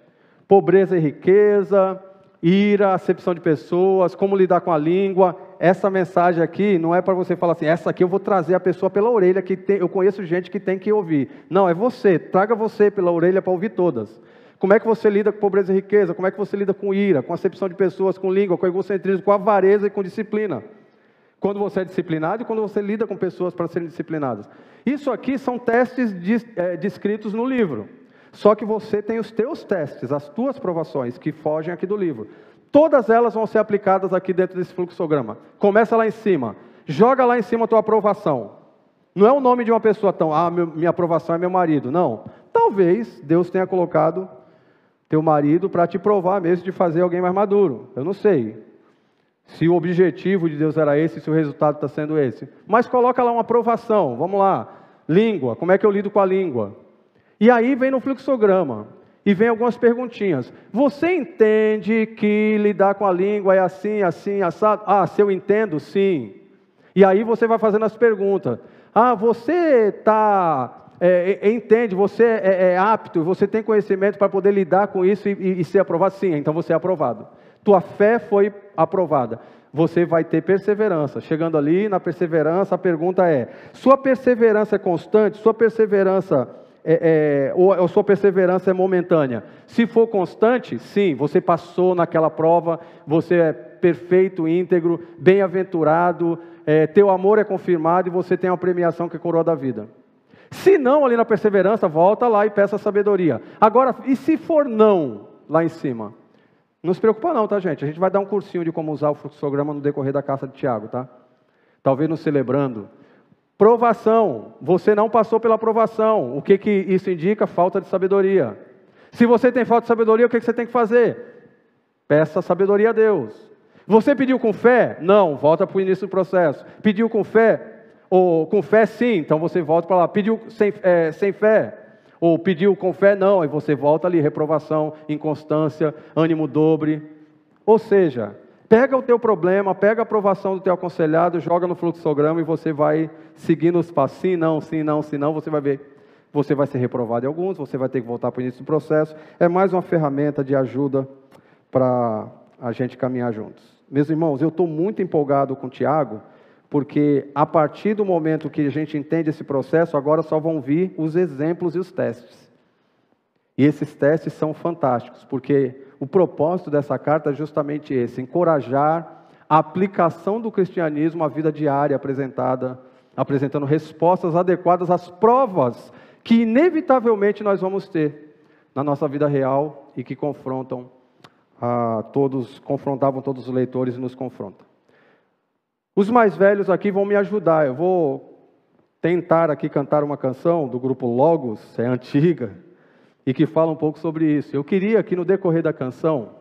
Pobreza e riqueza, ira, acepção de pessoas, como lidar com a língua. Essa mensagem aqui não é para você falar assim, essa aqui eu vou trazer a pessoa pela orelha, que tem, eu conheço gente que tem que ouvir. Não, é você, traga você pela orelha para ouvir todas. Como é que você lida com pobreza e riqueza? Como é que você lida com ira, com acepção de pessoas, com língua, com egocentrismo, com avareza e com disciplina? Quando você é disciplinado e quando você lida com pessoas para serem disciplinadas. Isso aqui são testes é, descritos no livro. Só que você tem os teus testes, as tuas provações, que fogem aqui do livro. Todas elas vão ser aplicadas aqui dentro desse fluxograma. Começa lá em cima. Joga lá em cima a tua aprovação. Não é o nome de uma pessoa tão, ah, minha aprovação é meu marido. Não. Talvez Deus tenha colocado teu marido para te provar mesmo de fazer alguém mais maduro. Eu não sei. Se o objetivo de Deus era esse, se o resultado está sendo esse. Mas coloca lá uma aprovação, vamos lá. Língua, como é que eu lido com a língua? E aí vem no fluxograma, e vem algumas perguntinhas. Você entende que lidar com a língua é assim, assim, assado? Ah, se eu entendo, sim. E aí você vai fazendo as perguntas. Ah, você está é, é, entende, você é, é, apto, você tem conhecimento para poder lidar com isso e, e, e, ser aprovado? Sim, então você é aprovado tua fé foi aprovada. Você vai ter perseverança. Chegando ali na perseverança, a pergunta é: sua perseverança é constante? Sua perseverança é, é, ou a sua perseverança é momentânea? Se for constante, sim, você passou naquela prova, você é perfeito, íntegro, bem-aventurado, é, teu amor é confirmado e você tem uma premiação que coroa da vida. Se não, ali na perseverança, volta lá e peça sabedoria. Agora, e se for não, lá em cima? Não se preocupa não, tá, gente? A gente vai dar um cursinho de como usar o fluxograma no decorrer da carta de Tiago, tá? Talvez nos celebrando. Provação. Você não passou pela provação. O que, que isso indica? Falta de sabedoria. Se você tem falta de sabedoria, o que, que você tem que fazer? Peça sabedoria a Deus. Você pediu com fé? Não, volta para o início do processo. Pediu com fé? Ou com fé sim, então você volta para lá. Pediu sem, é, sem fé? Ou pediu com fé, não, aí você volta ali, reprovação, inconstância, ânimo dobre. Ou seja, pega o teu problema, pega a aprovação do teu aconselhado, joga no fluxograma e você vai seguindo os passos. Sim, não, sim, não, sim, não, você vai ver. Você vai ser reprovado em alguns, você vai ter que voltar para o início do processo. É mais uma ferramenta de ajuda para a gente caminhar juntos. Meus irmãos, eu estou muito empolgado com o Tiago, porque a partir do momento que a gente entende esse processo, agora só vão vir os exemplos e os testes. E esses testes são fantásticos, porque o propósito dessa carta é justamente esse: encorajar a aplicação do cristianismo à vida diária apresentada, apresentando respostas adequadas às provas que inevitavelmente nós vamos ter na nossa vida real e que confrontam a todos, confrontavam todos os leitores e nos confrontam. Os mais velhos aqui vão me ajudar. Eu vou tentar aqui cantar uma canção do grupo Logos, é antiga, e que fala um pouco sobre isso. Eu queria que no decorrer da canção,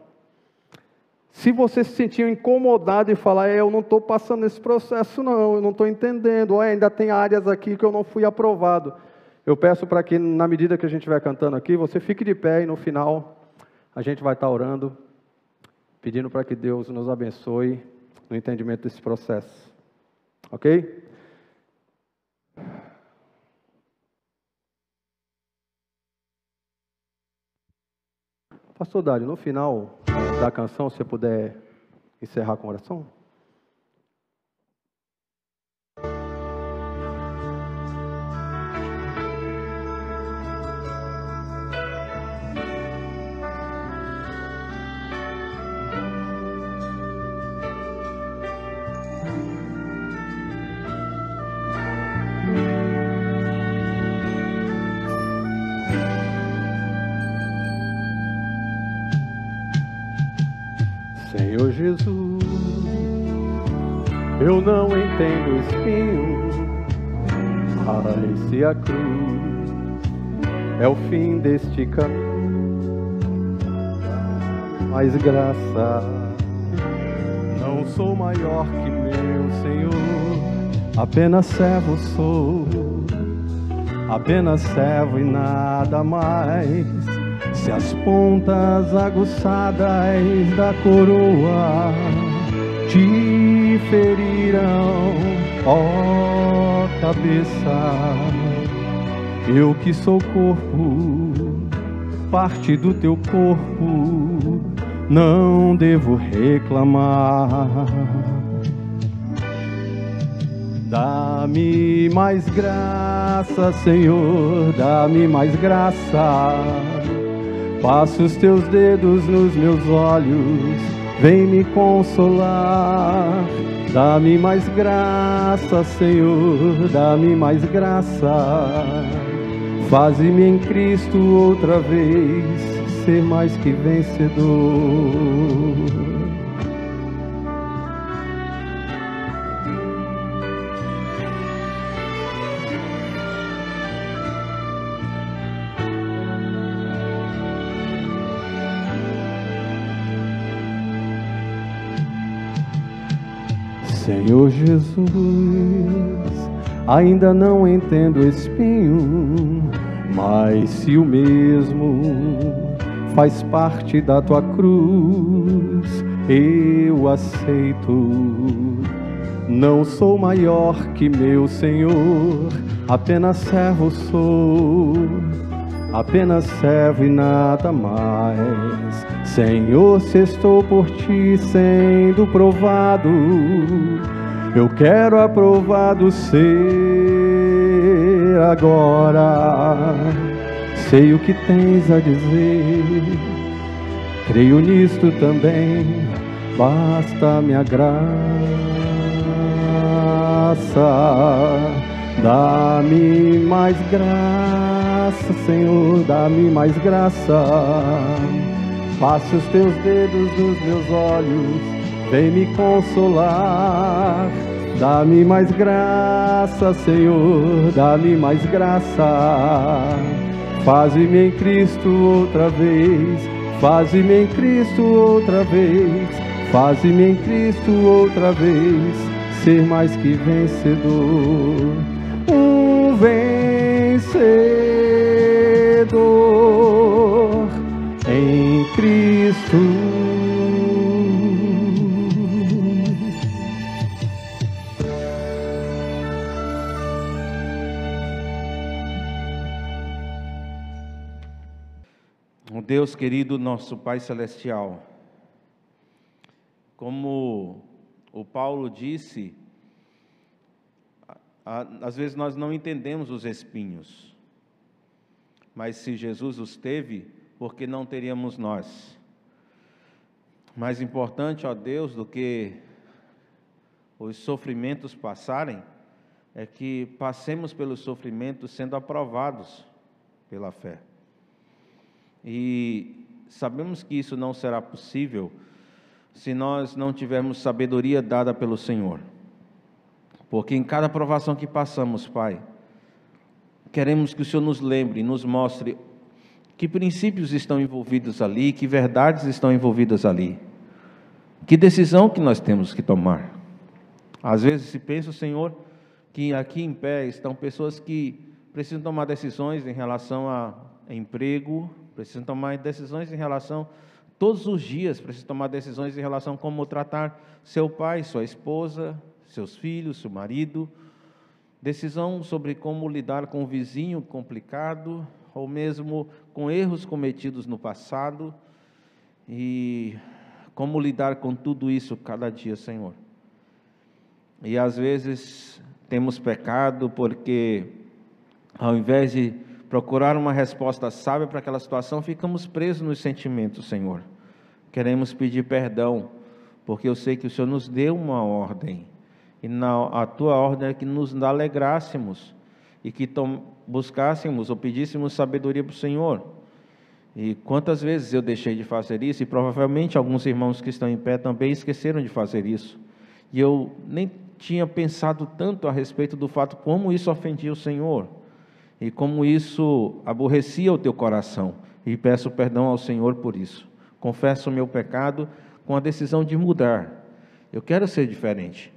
se você se sentir incomodado e falar, é, eu não estou passando esse processo, não, eu não estou entendendo, ainda tem áreas aqui que eu não fui aprovado. Eu peço para que, na medida que a gente vai cantando aqui, você fique de pé e no final a gente vai estar orando, pedindo para que Deus nos abençoe no entendimento desse processo. Ok? Pastor Dário, no final da canção, se você puder encerrar com oração? Mas se a cruz. É o fim deste caminho, mais graça, não sou maior que meu Senhor, apenas servo sou, apenas servo e nada mais. Se as pontas aguçadas da coroa te ferirão, ó cabeça, eu que sou corpo, parte do teu corpo, não devo reclamar. Dá-me mais graça, Senhor, dá-me mais graça Passa os teus dedos nos meus olhos, vem me consolar. Dá-me mais graça, Senhor, dá-me mais graça. Faze-me em Cristo outra vez ser mais que vencedor. Senhor Jesus, ainda não entendo espinho, mas se o mesmo faz parte da tua cruz, eu aceito. Não sou maior que meu Senhor, apenas servo sou, apenas servo e nada mais. Senhor, se estou por ti sendo provado, eu quero aprovado ser agora. Sei o que tens a dizer, creio nisto também, basta minha graça. Dá-me mais graça, Senhor, dá-me mais graça. Passe os teus dedos nos meus olhos, vem me consolar. Dá-me mais graça, Senhor, dá-me mais graça. Faze-me em Cristo outra vez, faze-me em Cristo outra vez, faze-me em Cristo outra vez, ser mais que vencedor. Um vencedor em Cristo. Deus querido, nosso Pai Celestial, como o Paulo disse, às vezes nós não entendemos os espinhos, mas se Jesus os teve, porque não teríamos nós. Mais importante, ó Deus, do que os sofrimentos passarem, é que passemos pelos sofrimentos sendo aprovados pela fé. E sabemos que isso não será possível se nós não tivermos sabedoria dada pelo Senhor. Porque em cada provação que passamos, Pai, queremos que o Senhor nos lembre, nos mostre que princípios estão envolvidos ali, que verdades estão envolvidas ali. Que decisão que nós temos que tomar. Às vezes se pensa, Senhor, que aqui em pé estão pessoas que precisam tomar decisões em relação a emprego, precisam tomar decisões em relação todos os dias precisam tomar decisões em relação a como tratar seu pai, sua esposa, seus filhos, seu marido, decisão sobre como lidar com um vizinho complicado, ou mesmo com erros cometidos no passado, E como lidar com tudo isso cada dia, Senhor. E às vezes temos pecado porque, ao invés de procurar uma resposta sábia para aquela situação, ficamos presos nos sentimentos, Senhor. Queremos pedir perdão, porque eu sei que o Senhor nos deu uma ordem, e na, a tua ordem é que nos alegrássemos e que tom, buscássemos ou pedíssemos sabedoria para o Senhor. E quantas vezes eu deixei de fazer isso, e provavelmente alguns irmãos que estão em pé também esqueceram de fazer isso. E eu nem tinha pensado tanto a respeito do fato como isso ofendia o Senhor e como isso aborrecia o teu coração. E peço perdão ao Senhor por isso. Confesso o meu pecado com a decisão de mudar. Eu quero ser diferente.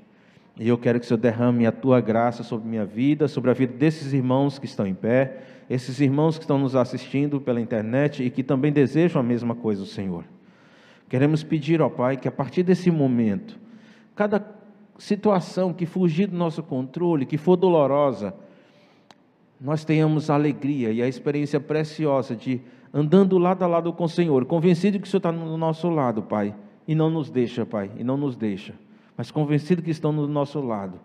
E eu quero que o Senhor derrame a tua graça sobre minha vida, sobre a vida desses irmãos que estão em pé, esses irmãos que estão nos assistindo pela internet e que também desejam a mesma coisa, Senhor. Queremos pedir ao Pai que a partir desse momento, cada situação que fugir do nosso controle, que for dolorosa, nós tenhamos a alegria e a experiência preciosa de andando lado a lado com o Senhor, convencido que o Senhor está no nosso lado, Pai, e não nos deixa, Pai, e não nos deixa, mas convencido que estão no nosso lado,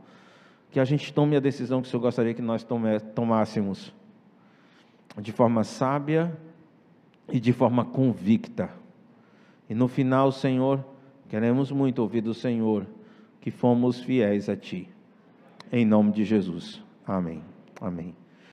que a gente tome a decisão que o Senhor gostaria que nós tomássemos, de forma sábia e de forma convicta. E no final, Senhor, queremos muito ouvir do Senhor que fomos fiéis a Ti. Em nome de Jesus. Amém. Amém.